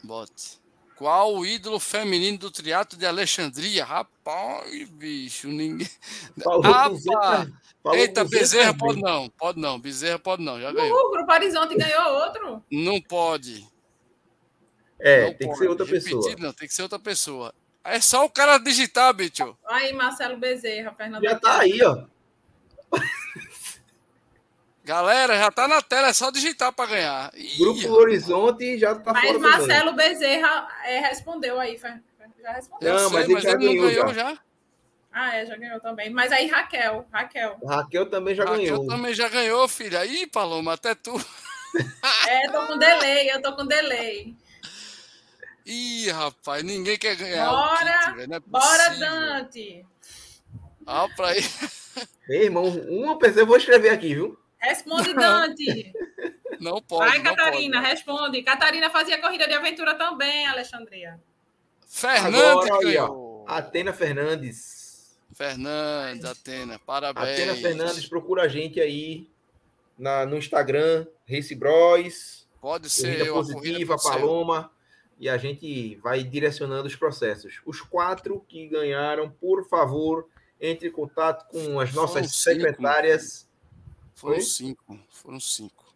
Bote. Qual o ídolo feminino do triatlo de Alexandria? Rapaz, bicho, ninguém. Falou Rapaz! 200, falou Eita, 200 Bezerra pode não, pode não. Bezerra pode não, já ganhou. Uhul, o Grupo Horizonte ganhou outro. Não pode. É, não tem que pode. ser outra Repetir, pessoa. Não, tem que ser outra pessoa. É só o cara digitar, bicho. Aí, Marcelo Bezerra, Fernando. Já tá aí, ó. Galera, já tá na tela, é só digitar para ganhar. Ih, Grupo rapaz. Horizonte já tá Mas fora também. Marcelo Bezerra é, respondeu aí. Já respondeu. Eu Não, sei, mas ele mas já ele não ganhou ganhou já. já. Ah, é, já ganhou também. Mas aí, Raquel, Raquel. Raquel também já Raquel ganhou. também já ganhou, filha. Ih, Paloma, até tu. É, tô com delay, eu tô com delay. Ih, rapaz, ninguém quer ganhar. Bora, kit, é Bora. Dante. Ah, pra aí. Meu irmão, uma pessoa eu vou escrever aqui, viu? Responde, Dante. Não pode. Vai, não Catarina, pode. responde. Catarina fazia corrida de aventura também, Alexandria. Fernandes Agora aí, ganhou. Atena Fernandes. Fernandes, Atena, parabéns. Atena Fernandes, procura a gente aí na, no Instagram, Race Bros, Pode ser Corrida eu, a corrida Positiva, eu. Paloma, e a gente vai direcionando os processos. Os quatro que ganharam, por favor, entre em contato com as nossas Foram Foram Foi? cinco. Foram cinco.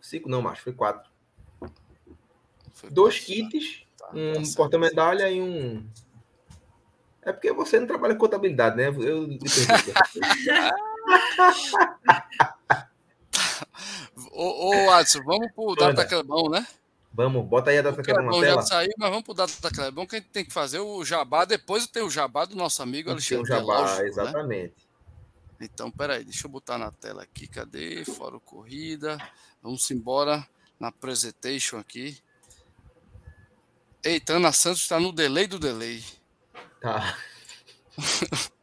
Cinco, não, macho, foi quatro. Foi Dois quatro, kits, tá, tá um certo. porta-medalha e um. É porque você não trabalha com contabilidade, né? Eu. Ô, ô, Adson, vamos pro. Data Clebão, né? Vamos, bota aí a O data Clebão na já saiu, mas vamos pro Data Clebão, que a gente tem que fazer o jabá. Depois tem o jabá do nosso amigo Tem Alexandre. um jabá, lógico, né? Então, peraí, deixa eu botar na tela aqui. Cadê? Fora o corrida. Vamos embora na presentation aqui. Eita, Ana Santos está no delay do delay. Tá.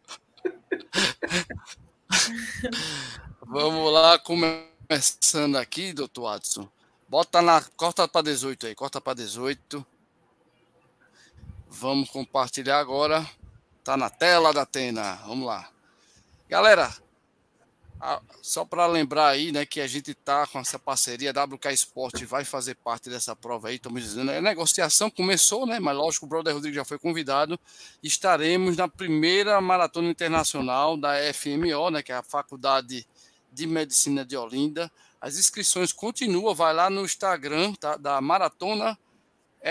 Vamos lá, começando aqui, doutor Adson. Bota na. Corta para 18 aí, corta para 18. Vamos compartilhar agora. Tá na tela da Atena. Vamos lá. Galera, só para lembrar aí, né, que a gente está com essa parceria, WK Sport vai fazer parte dessa prova aí, estamos dizendo, a negociação começou, né, mas lógico, o Brother Rodrigo já foi convidado, estaremos na primeira maratona internacional da FMO, né, que é a Faculdade de Medicina de Olinda, as inscrições continuam, vai lá no Instagram tá, da Maratona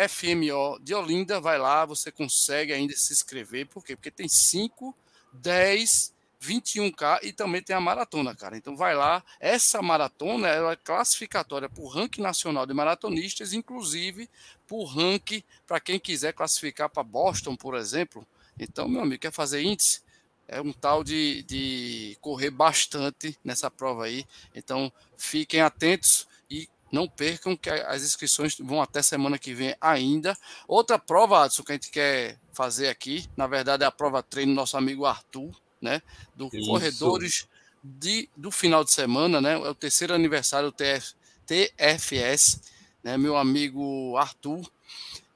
FMO de Olinda, vai lá, você consegue ainda se inscrever, por quê? Porque tem 5, 10 21K e também tem a maratona, cara. Então vai lá. Essa maratona ela é classificatória por ranking nacional de maratonistas, inclusive por ranking para quem quiser classificar para Boston, por exemplo. Então, meu amigo, quer fazer índice? É um tal de, de correr bastante nessa prova aí. Então, fiquem atentos e não percam que as inscrições vão até semana que vem ainda. Outra prova, Adson, que a gente quer fazer aqui, na verdade é a prova treino do nosso amigo Arthur, né? Do Isso. Corredores de, do final de semana, né? É o terceiro aniversário do TF, TFS, né? Meu amigo Arthur.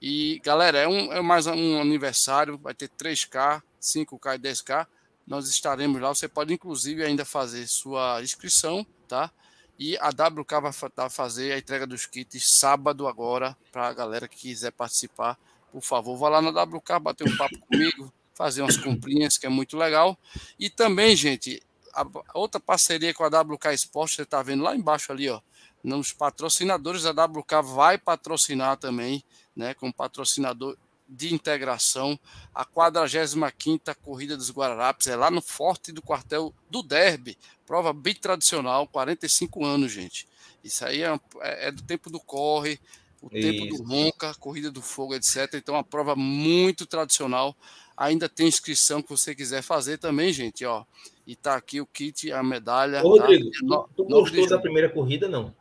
E, galera, é, um, é mais um aniversário, vai ter 3K, 5K e 10K. Nós estaremos lá. Você pode, inclusive, ainda fazer sua inscrição, tá? E a WK vai fazer a entrega dos kits sábado agora, para a galera que quiser participar. Por favor, vá lá na WK, bater um papo comigo, fazer umas comprinhas, que é muito legal. E também, gente, a outra parceria com a WK Esporte, você está vendo lá embaixo ali, ó, nos patrocinadores, a WK vai patrocinar também, né, como patrocinador de integração, a 45ª Corrida dos Guararapes, é lá no Forte do Quartel do Derby, prova bem tradicional, 45 anos, gente. Isso aí é, é do tempo do corre, o Isso. tempo do ronca, corrida do fogo, etc. Então, uma prova muito tradicional. Ainda tem inscrição que você quiser fazer também, gente, ó. E tá aqui o kit, a medalha. Ô, Rodrigo, tá? tu, tu gostou da primeira corrida, não?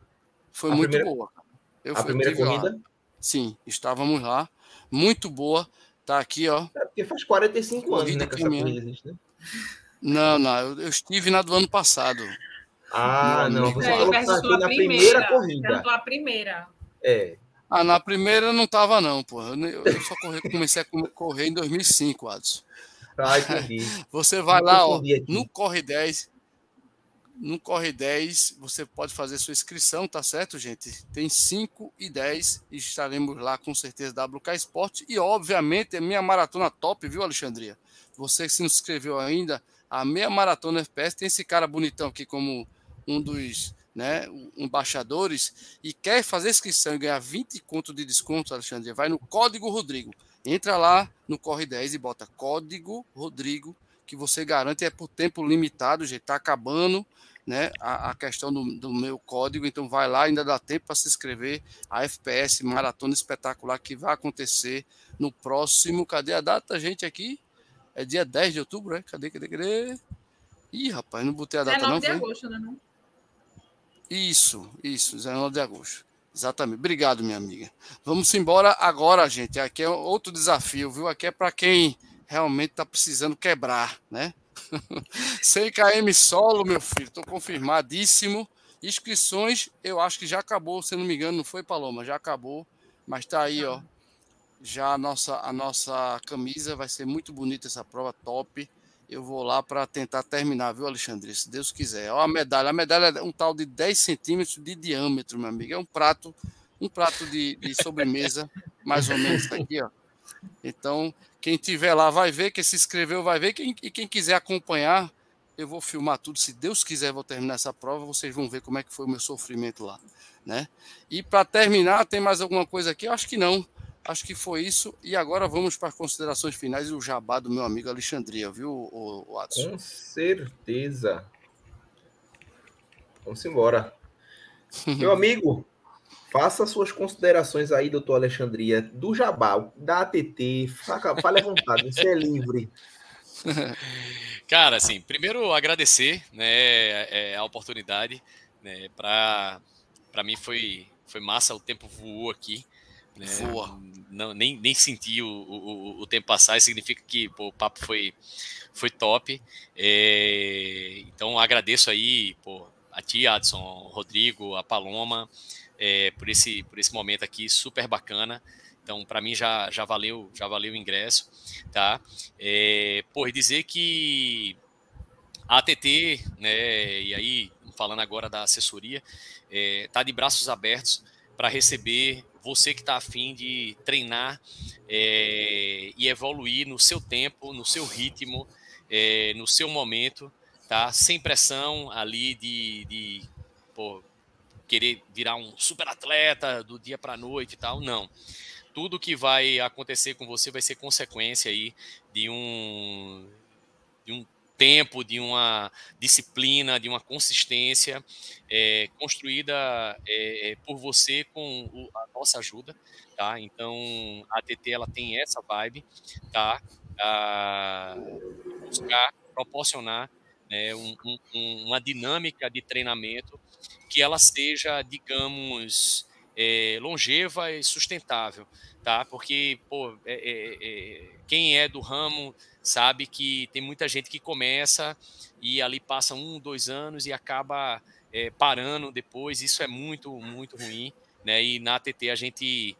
Foi a muito primeira... boa. Eu a primeira corrida? Lá. Sim, estávamos lá. Muito boa. Tá aqui, ó. É porque faz 45 corrida anos, né, que essa corrida existe, né? Não, não, eu, eu, estive na do ano passado. Ah, não, você é, falou que na primeira, primeira corrida. a primeira. É. Ah, na primeira não tava, não, pô. Eu só corri, comecei a correr em 2005, Adson. Ah, entendi. Você vai lá, ó, no Corre 10. No Corre 10, você pode fazer sua inscrição, tá certo, gente? Tem 5 e 10 e estaremos lá com certeza WK Esporte. E, obviamente, é minha maratona top, viu, Alexandria? Você que se inscreveu ainda, a meia maratona FPS tem esse cara bonitão aqui como um dos né, embaixadores e quer fazer inscrição e ganhar 20 conto de desconto, Alexandre, vai no Código Rodrigo. Entra lá no Corre 10 e bota Código Rodrigo, que você garante é por tempo limitado, já está acabando né, a, a questão do, do, meu código, então vai lá, ainda dá tempo para se inscrever. A FPS Maratona Espetacular que vai acontecer no próximo. Cadê a data, gente, aqui? É dia 10 de outubro, é? Cadê, cadê, cadê? Ih, rapaz, não botei a data, é 9 não. de agosto, né? Não? Isso, isso, 19 de agosto. Exatamente. Obrigado, minha amiga. Vamos embora agora, gente. Aqui é outro desafio, viu? Aqui é para quem realmente está precisando quebrar, né? 100 km solo, meu filho. Estou confirmadíssimo. Inscrições, eu acho que já acabou, se não me engano, não foi, Paloma? Já acabou. Mas tá aí, ó. Já a nossa, a nossa camisa vai ser muito bonita essa prova, top eu vou lá para tentar terminar, viu, Alexandre? Se Deus quiser. Ó, a medalha. A medalha é um tal de 10 centímetros de diâmetro, meu amigo. É um prato, um prato de, de sobremesa, mais ou menos aqui, ó. Então, quem tiver lá vai ver, quem se inscreveu vai ver, quem, e quem quiser acompanhar, eu vou filmar tudo. Se Deus quiser, vou terminar essa prova, vocês vão ver como é que foi o meu sofrimento lá, né? E para terminar, tem mais alguma coisa aqui? Eu acho que não. Acho que foi isso. E agora vamos para as considerações finais e o jabá do meu amigo Alexandria, viu, Watson? Com certeza. Vamos embora. meu amigo, faça suas considerações aí, doutor Alexandria, do jabá, da ATT. Fale à vontade, você é livre. Cara, assim, primeiro agradecer né, é, a oportunidade. Né, para mim foi, foi massa, o tempo voou aqui. Né? Voa. Não, nem, nem senti o, o, o tempo passar, isso significa que pô, o papo foi, foi top. É, então agradeço aí pô, a ti, Adson, Rodrigo, a Paloma, é, por, esse, por esse momento aqui super bacana. Então, para mim já, já valeu já valeu o ingresso, tá? É, por dizer que a ATT, né, e aí falando agora da assessoria, está é, tá de braços abertos para receber você que está afim de treinar é, e evoluir no seu tempo, no seu ritmo, é, no seu momento, tá? Sem pressão ali de, de pô, querer virar um super atleta do dia para a noite e tal, não. Tudo que vai acontecer com você vai ser consequência aí de um, de um tempo, de uma disciplina, de uma consistência é, construída é, por você com o, a nossa ajuda, tá? Então a ATT ela tem essa vibe, tá? A buscar proporcionar né, um, um, uma dinâmica de treinamento que ela seja, digamos, é, longeva e sustentável, tá? Porque pô, é, é, é, quem é do ramo sabe que tem muita gente que começa e ali passa um, dois anos e acaba é, parando depois. Isso é muito, muito ruim, né? E na ATT a gente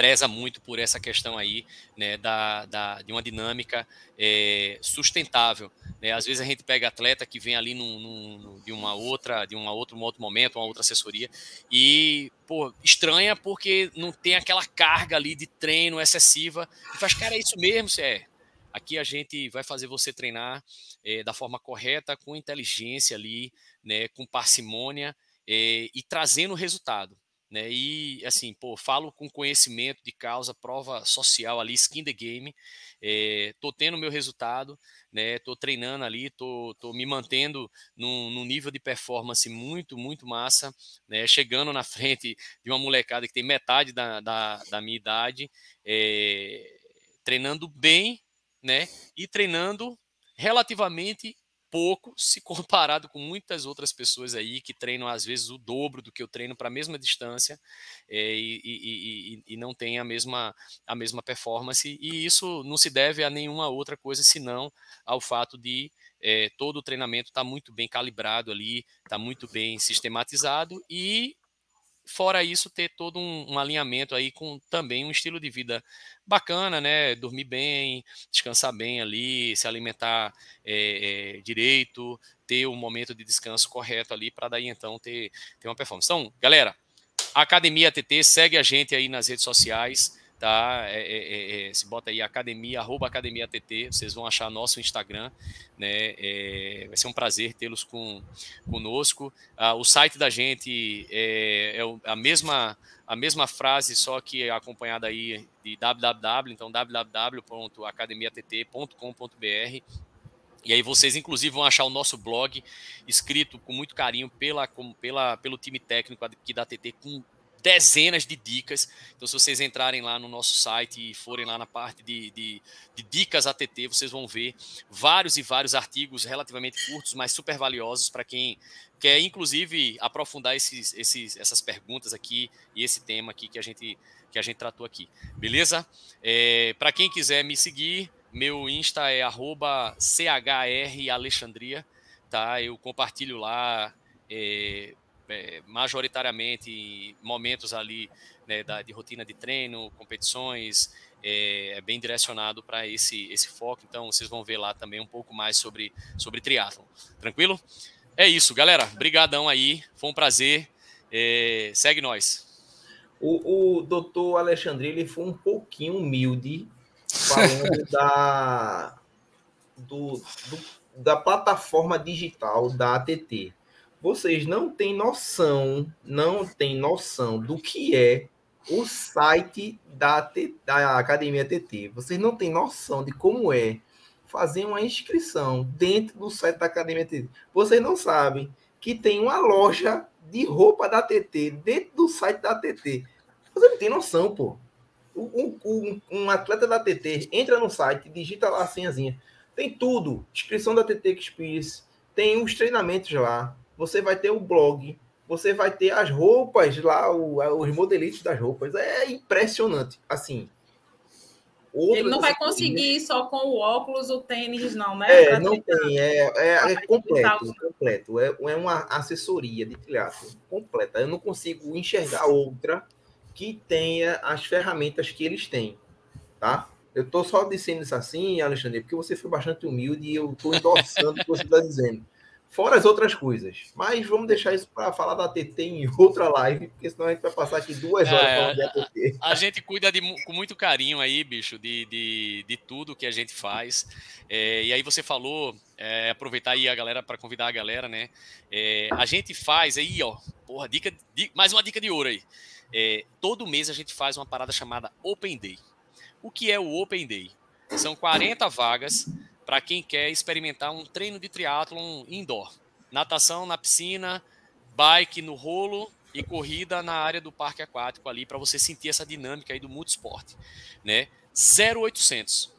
preza muito por essa questão aí, né, da, da de uma dinâmica é, sustentável. Né? Às vezes a gente pega atleta que vem ali num, num, de uma outra, de uma outro, um outro momento, uma outra assessoria e pô, estranha porque não tem aquela carga ali de treino excessiva. E faz, cara, é isso mesmo, você é. Aqui a gente vai fazer você treinar é, da forma correta, com inteligência ali, né, com parcimônia é, e trazendo resultado. Né? E assim, pô, falo com conhecimento de causa, prova social ali, skin the game. É, tô tendo meu resultado, né? Tô treinando ali, tô, tô me mantendo num, num, nível de performance muito, muito massa, né? Chegando na frente de uma molecada que tem metade da, da, da minha idade, é, treinando bem, né? E treinando relativamente pouco se comparado com muitas outras pessoas aí que treinam às vezes o dobro do que eu treino para a mesma distância é, e, e, e, e, não tem a mesma, a mesma performance e isso não se deve a nenhuma outra coisa senão ao fato de é, todo o treinamento estar tá muito bem calibrado ali, está muito bem sistematizado e fora isso, ter todo um, um, alinhamento aí com também um estilo de vida bacana, né? Dormir bem, descansar bem ali, se alimentar é, é, direito, ter um momento de descanso correto ali, para daí então ter, ter uma performance. Então, galera, Academia TT, segue a gente aí nas redes sociais tá? É, é, é, é, se bota aí academia, arroba academia TT, vocês vão achar nosso Instagram, né? É, vai ser um prazer tê-los com, conosco. Ah, o site da gente é, é, a mesma a mesma frase, só que acompanhada aí de www, então www.academiatt.com.br. E aí vocês, inclusive, vão achar o nosso blog escrito com muito carinho pela, pela, pelo time técnico aqui da TT, com dezenas de dicas. Então, se vocês entrarem lá no nosso site e forem lá na parte de, de, de, dicas ATT, vocês vão ver vários e vários artigos relativamente curtos, mas super valiosos para quem quer, inclusive, aprofundar esses, esses, essas perguntas aqui e esse tema aqui que a gente, que a gente tratou aqui. Beleza? É, para quem quiser me seguir, meu Insta é @chralexandria, tá? Eu compartilho lá é, é, majoritariamente momentos ali né, da, de rotina de treino, competições, é, é bem direcionado para esse, esse foco. Então, vocês vão ver lá também um pouco mais sobre, sobre triatlon. Tranquilo? É isso, galera. Brigadão aí. Foi um prazer. É, segue nós. O, o doutor Alexandre ele foi um pouquinho humilde falando da, do, do, da plataforma digital da ATT vocês não têm noção, não têm noção do que é o site da, da Academia TT. Vocês não têm noção de como é fazer uma inscrição dentro do site da Academia TT. Vocês não sabem que tem uma loja de roupa da TT dentro do site da TT. Você não tem noção, pô. Um, um, um, atleta da TT entra no site, digita lá a senhazinha. Tem tudo. Inscrição da TT Experience. Tem os treinamentos lá você vai ter o blog, você vai ter as roupas lá, o, os modelitos das roupas. É impressionante. Assim. Ele não vai conseguir ir só com o óculos, o tênis, não, né? É, não tem. É, é, é completo. completo. É, é uma assessoria de triatlo completa. Eu não consigo enxergar outra que tenha as ferramentas que eles têm, tá? Eu estou só dizendo isso assim, Alexandre, porque você foi bastante humilde e eu estou endossando o que você está dizendo. Fora as outras coisas. Mas vamos deixar isso para falar da TT em outra live, porque senão a gente vai passar aqui duas horas é, falando da TT. A gente cuida de, com muito carinho aí, bicho, de, de, de tudo que a gente faz. É, e aí você falou, é, aproveitar aí a galera para convidar a galera, né? É, a gente faz aí, ó, porra, dica, mais uma dica de ouro aí. É, todo mês a gente faz uma parada chamada Open Day. O que é o Open Day? São 40 vagas para quem quer experimentar um treino de triatlon indoor. Natação na piscina, bike no rolo e corrida na área do parque aquático ali para você sentir essa dinâmica aí do multisport, né? 0800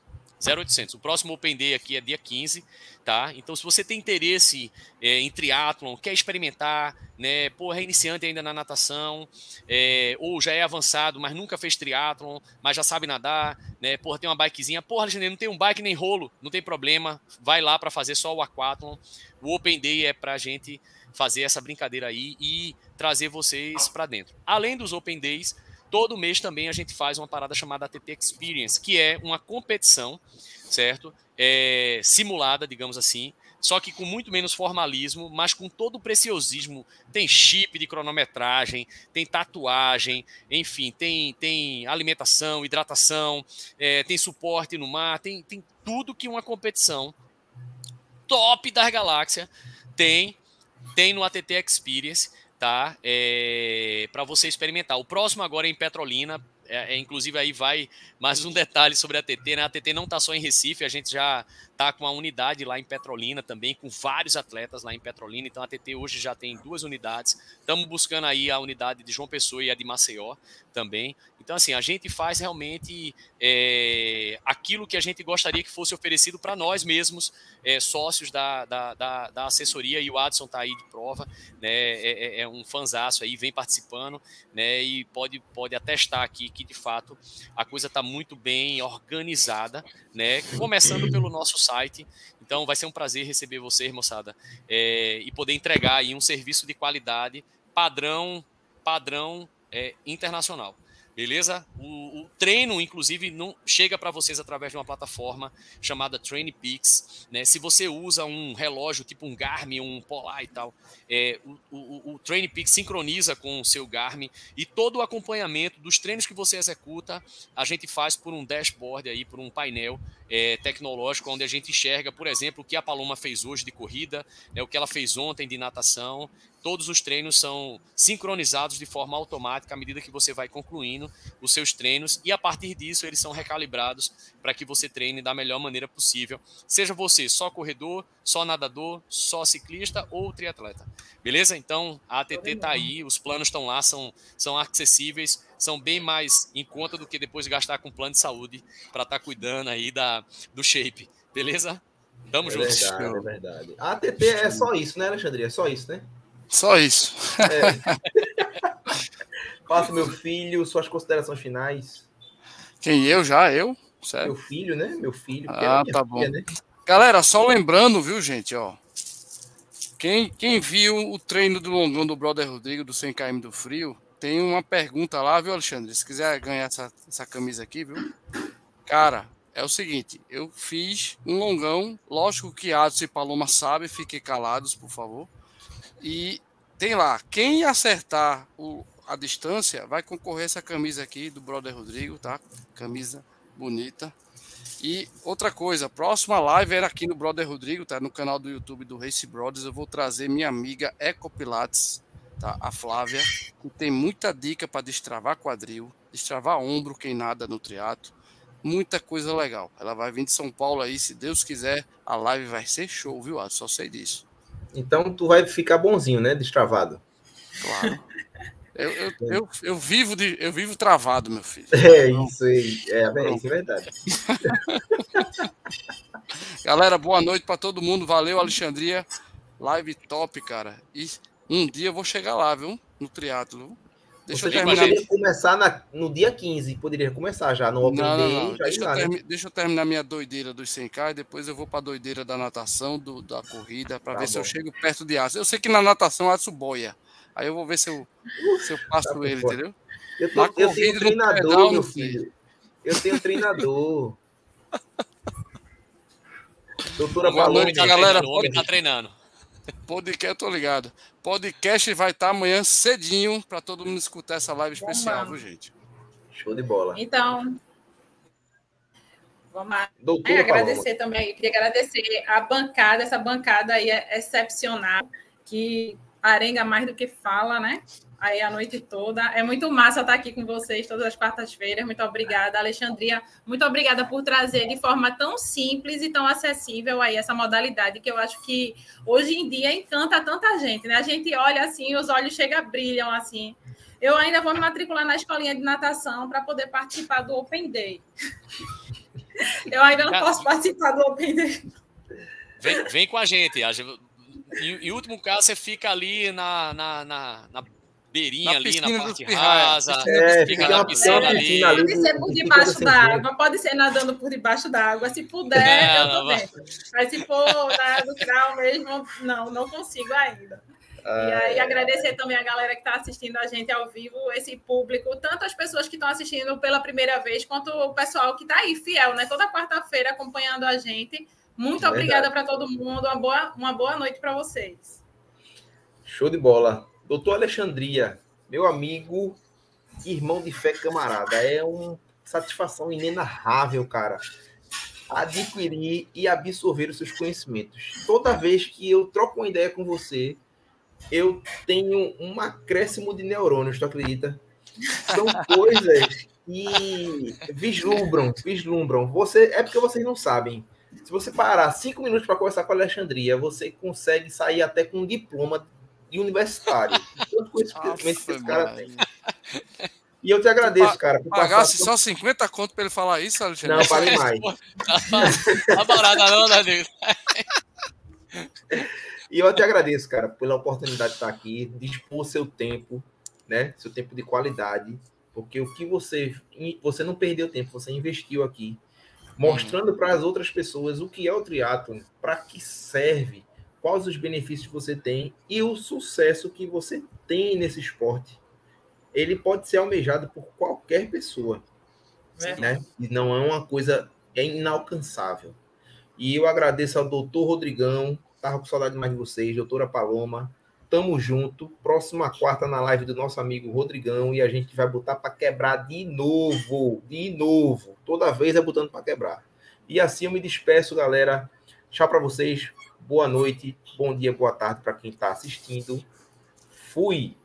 0800. O próximo Open Day aqui é dia 15, tá? Então, se você tem interesse é, em triatlon, quer experimentar, né? Pô, é iniciante ainda na natação, é, ou já é avançado, mas nunca fez triatlon, mas já sabe nadar, né? Porra, tem uma bikezinha. Porra, Alexandre, não tem um bike nem rolo, não tem problema. Vai lá para fazer só o aquatlon. O Open Day é pra gente fazer essa brincadeira aí e trazer vocês para dentro. Além dos Open Days, Todo mês também a gente faz uma parada chamada ATT Experience, que é uma competição, certo? É, simulada, digamos assim, só que com muito menos formalismo, mas com todo o preciosismo. Tem chip de cronometragem, tem tatuagem, enfim, tem, tem alimentação, hidratação, é, tem suporte no mar, tem, tem tudo que uma competição top das galáxias tem, tem no ATT Experience tá? É, para você experimentar. O próximo agora é em Petrolina. É, é, inclusive aí vai mais um detalhe sobre a TT, né? A TT não está só em Recife, a gente já está com uma unidade lá em Petrolina também, com vários atletas lá em Petrolina. Então a TT hoje já tem duas unidades. Estamos buscando aí a unidade de João Pessoa e a de Maceió também. Então, assim, a gente faz realmente é, aquilo que a gente gostaria que fosse oferecido para nós mesmos, é, sócios da, da, da, da, assessoria, e o Adson está aí de prova, né, é, é, é um fanzaço aí, vem participando, né, e pode, pode atestar aqui que, de fato, a coisa está muito bem organizada, né, começando pelo nosso site, então vai ser um prazer receber vocês, moçada, é, e poder entregar aí um serviço de qualidade padrão, padrão é, internacional. Beleza? O, o, treino, inclusive, não chega para vocês através de uma plataforma chamada TrainPix. Né? Se você usa um relógio tipo um Garmin, um Polar e tal, é, o, o, o TrainPix sincroniza com o seu Garmin e todo o acompanhamento dos treinos que você executa, a gente faz por um dashboard aí, por um painel é, tecnológico, onde a gente enxerga, por exemplo, o que a Paloma fez hoje de corrida, né, o que ela fez ontem de natação, todos os treinos são sincronizados de forma automática à medida que você vai concluindo os seus treinos e a partir disso eles são recalibrados para que você treine da melhor maneira possível, seja você só corredor, só nadador, só ciclista ou triatleta. Beleza? Então a ATT está aí, os planos estão lá, são, são acessíveis, são bem mais em conta do que depois gastar com plano de saúde para estar tá cuidando aí da, do shape. Beleza? Tamo é juntos. Verdade, é verdade. A ATT é só isso, né, Alexandre? É só isso, né? Só isso. É. Faça, meu filho, suas considerações finais. Quem eu já? Eu? Sério? Meu filho, né? Meu filho. Ah, tá bom. né? Galera, só lembrando, viu, gente, ó. Quem, quem viu o treino do longão do Brother Rodrigo do 100km do Frio, tem uma pergunta lá, viu, Alexandre? Se quiser ganhar essa, essa camisa aqui, viu? Cara, é o seguinte, eu fiz um longão, lógico que Adson e Paloma sabem, fiquem calados, por favor. E tem lá, quem acertar o, a distância vai concorrer essa camisa aqui do Brother Rodrigo, tá? Camisa bonita. E outra coisa, próxima live era aqui no Brother Rodrigo, tá? No canal do YouTube do Race Brothers. Eu vou trazer minha amiga Eco Pilates, tá? A Flávia, que tem muita dica para destravar quadril, destravar ombro, quem nada no triatlo. Muita coisa legal. Ela vai vir de São Paulo aí, se Deus quiser, a live vai ser show, viu? Só sei disso. Então tu vai ficar bonzinho, né? Destravado. Claro. Eu, eu, eu, eu, vivo de, eu vivo travado, meu filho. É isso aí. É, é, isso é verdade. Galera, boa noite para todo mundo. Valeu, Alexandria. Live top, cara. E um dia eu vou chegar lá, viu? No triatlo. Deixa Você eu terminar. Poderia começar na, no dia 15, poderia começar já no Open não, Day. Não, não. Deixa, eu termi, deixa, eu terminar minha doideira dos 100K e depois eu vou para a doideira da natação, do, da corrida, para tá ver bom. se eu chego perto de aço. Eu sei que na natação aço boia. Aí eu vou ver se eu, se eu passo tá ele, entendeu? Eu, tô, eu tenho treinador, pedal, meu filho. Eu tenho treinador. Doutora Boa noite, tá galera. O homem tá treinando. Podcast, tô ligado. Podcast vai estar tá amanhã cedinho para todo mundo escutar essa live especial, viu, gente? Show de bola. Então, vamos lá. Doutora é, agradecer Paloma. também, queria agradecer a bancada, essa bancada aí é excepcional, que arenga mais do que fala, né? aí a noite toda. É muito massa estar aqui com vocês todas as quartas-feiras. Muito obrigada, Alexandria. Muito obrigada por trazer de forma tão simples e tão acessível aí essa modalidade que eu acho que hoje em dia encanta tanta gente, né? A gente olha assim, os olhos chegam, brilham assim. Eu ainda vou me matricular na escolinha de natação para poder participar do Open Day. Eu ainda não posso participar do Open Day. Vem, vem com a gente. Em, em último caso, você fica ali na, na, na, na beirinha na ali, na parte rasa, é, fica na piscina ali. ali. Pode ser por debaixo da água, pode ser nadando por debaixo da água. Se puder, é, eu tô dentro. Mas se for na, no grau mesmo, não, não consigo ainda. Ah, e aí agradecer também a galera que está assistindo a gente ao vivo, esse público, tanto as pessoas que estão assistindo pela primeira vez, quanto o pessoal que está aí, fiel, né? Toda quarta-feira acompanhando a gente. Muito obrigada para todo mundo. Uma boa, uma boa noite para vocês. Show de bola. Doutor Alexandria, meu amigo, irmão de fé camarada, é uma satisfação inenarrável, cara, adquirir e absorver os seus conhecimentos. Toda vez que eu troco uma ideia com você, eu tenho um acréscimo de neurônios, tu acredita? São coisas que vislumbram, vislumbram. Você, é porque vocês não sabem. Se você parar cinco minutos para conversar com a Alexandria, você consegue sair até com um diploma e universitário. Tanto conhecimento que esse cara tem. E eu te agradeço, cara. Por pagasse passar... só 50 conto para ele falar isso, Alexandre? Não, pague mais. tá barata não, né, E eu te agradeço, cara, pela oportunidade de estar aqui, dispor seu tempo, né? Seu tempo de qualidade, porque o que você você não perdeu tempo, você investiu aqui, mostrando para as outras pessoas o que é o triatlo, para que serve, quais os benefícios que você tem e o sucesso que você tem nesse esporte. Ele pode ser almejado por qualquer pessoa, é. né? E não é uma coisa é inalcançável. E eu agradeço ao doutor Rodrigão, tava com saudade mais de vocês, doutora Paloma, tamo junto. Próxima quarta na live do nosso amigo Rodrigão e a gente vai botar para quebrar de novo, de novo. Toda vez é botando para quebrar. E assim eu me despeço, galera. Tchau para vocês boa noite, bom dia, boa tarde para quem está assistindo. Fui!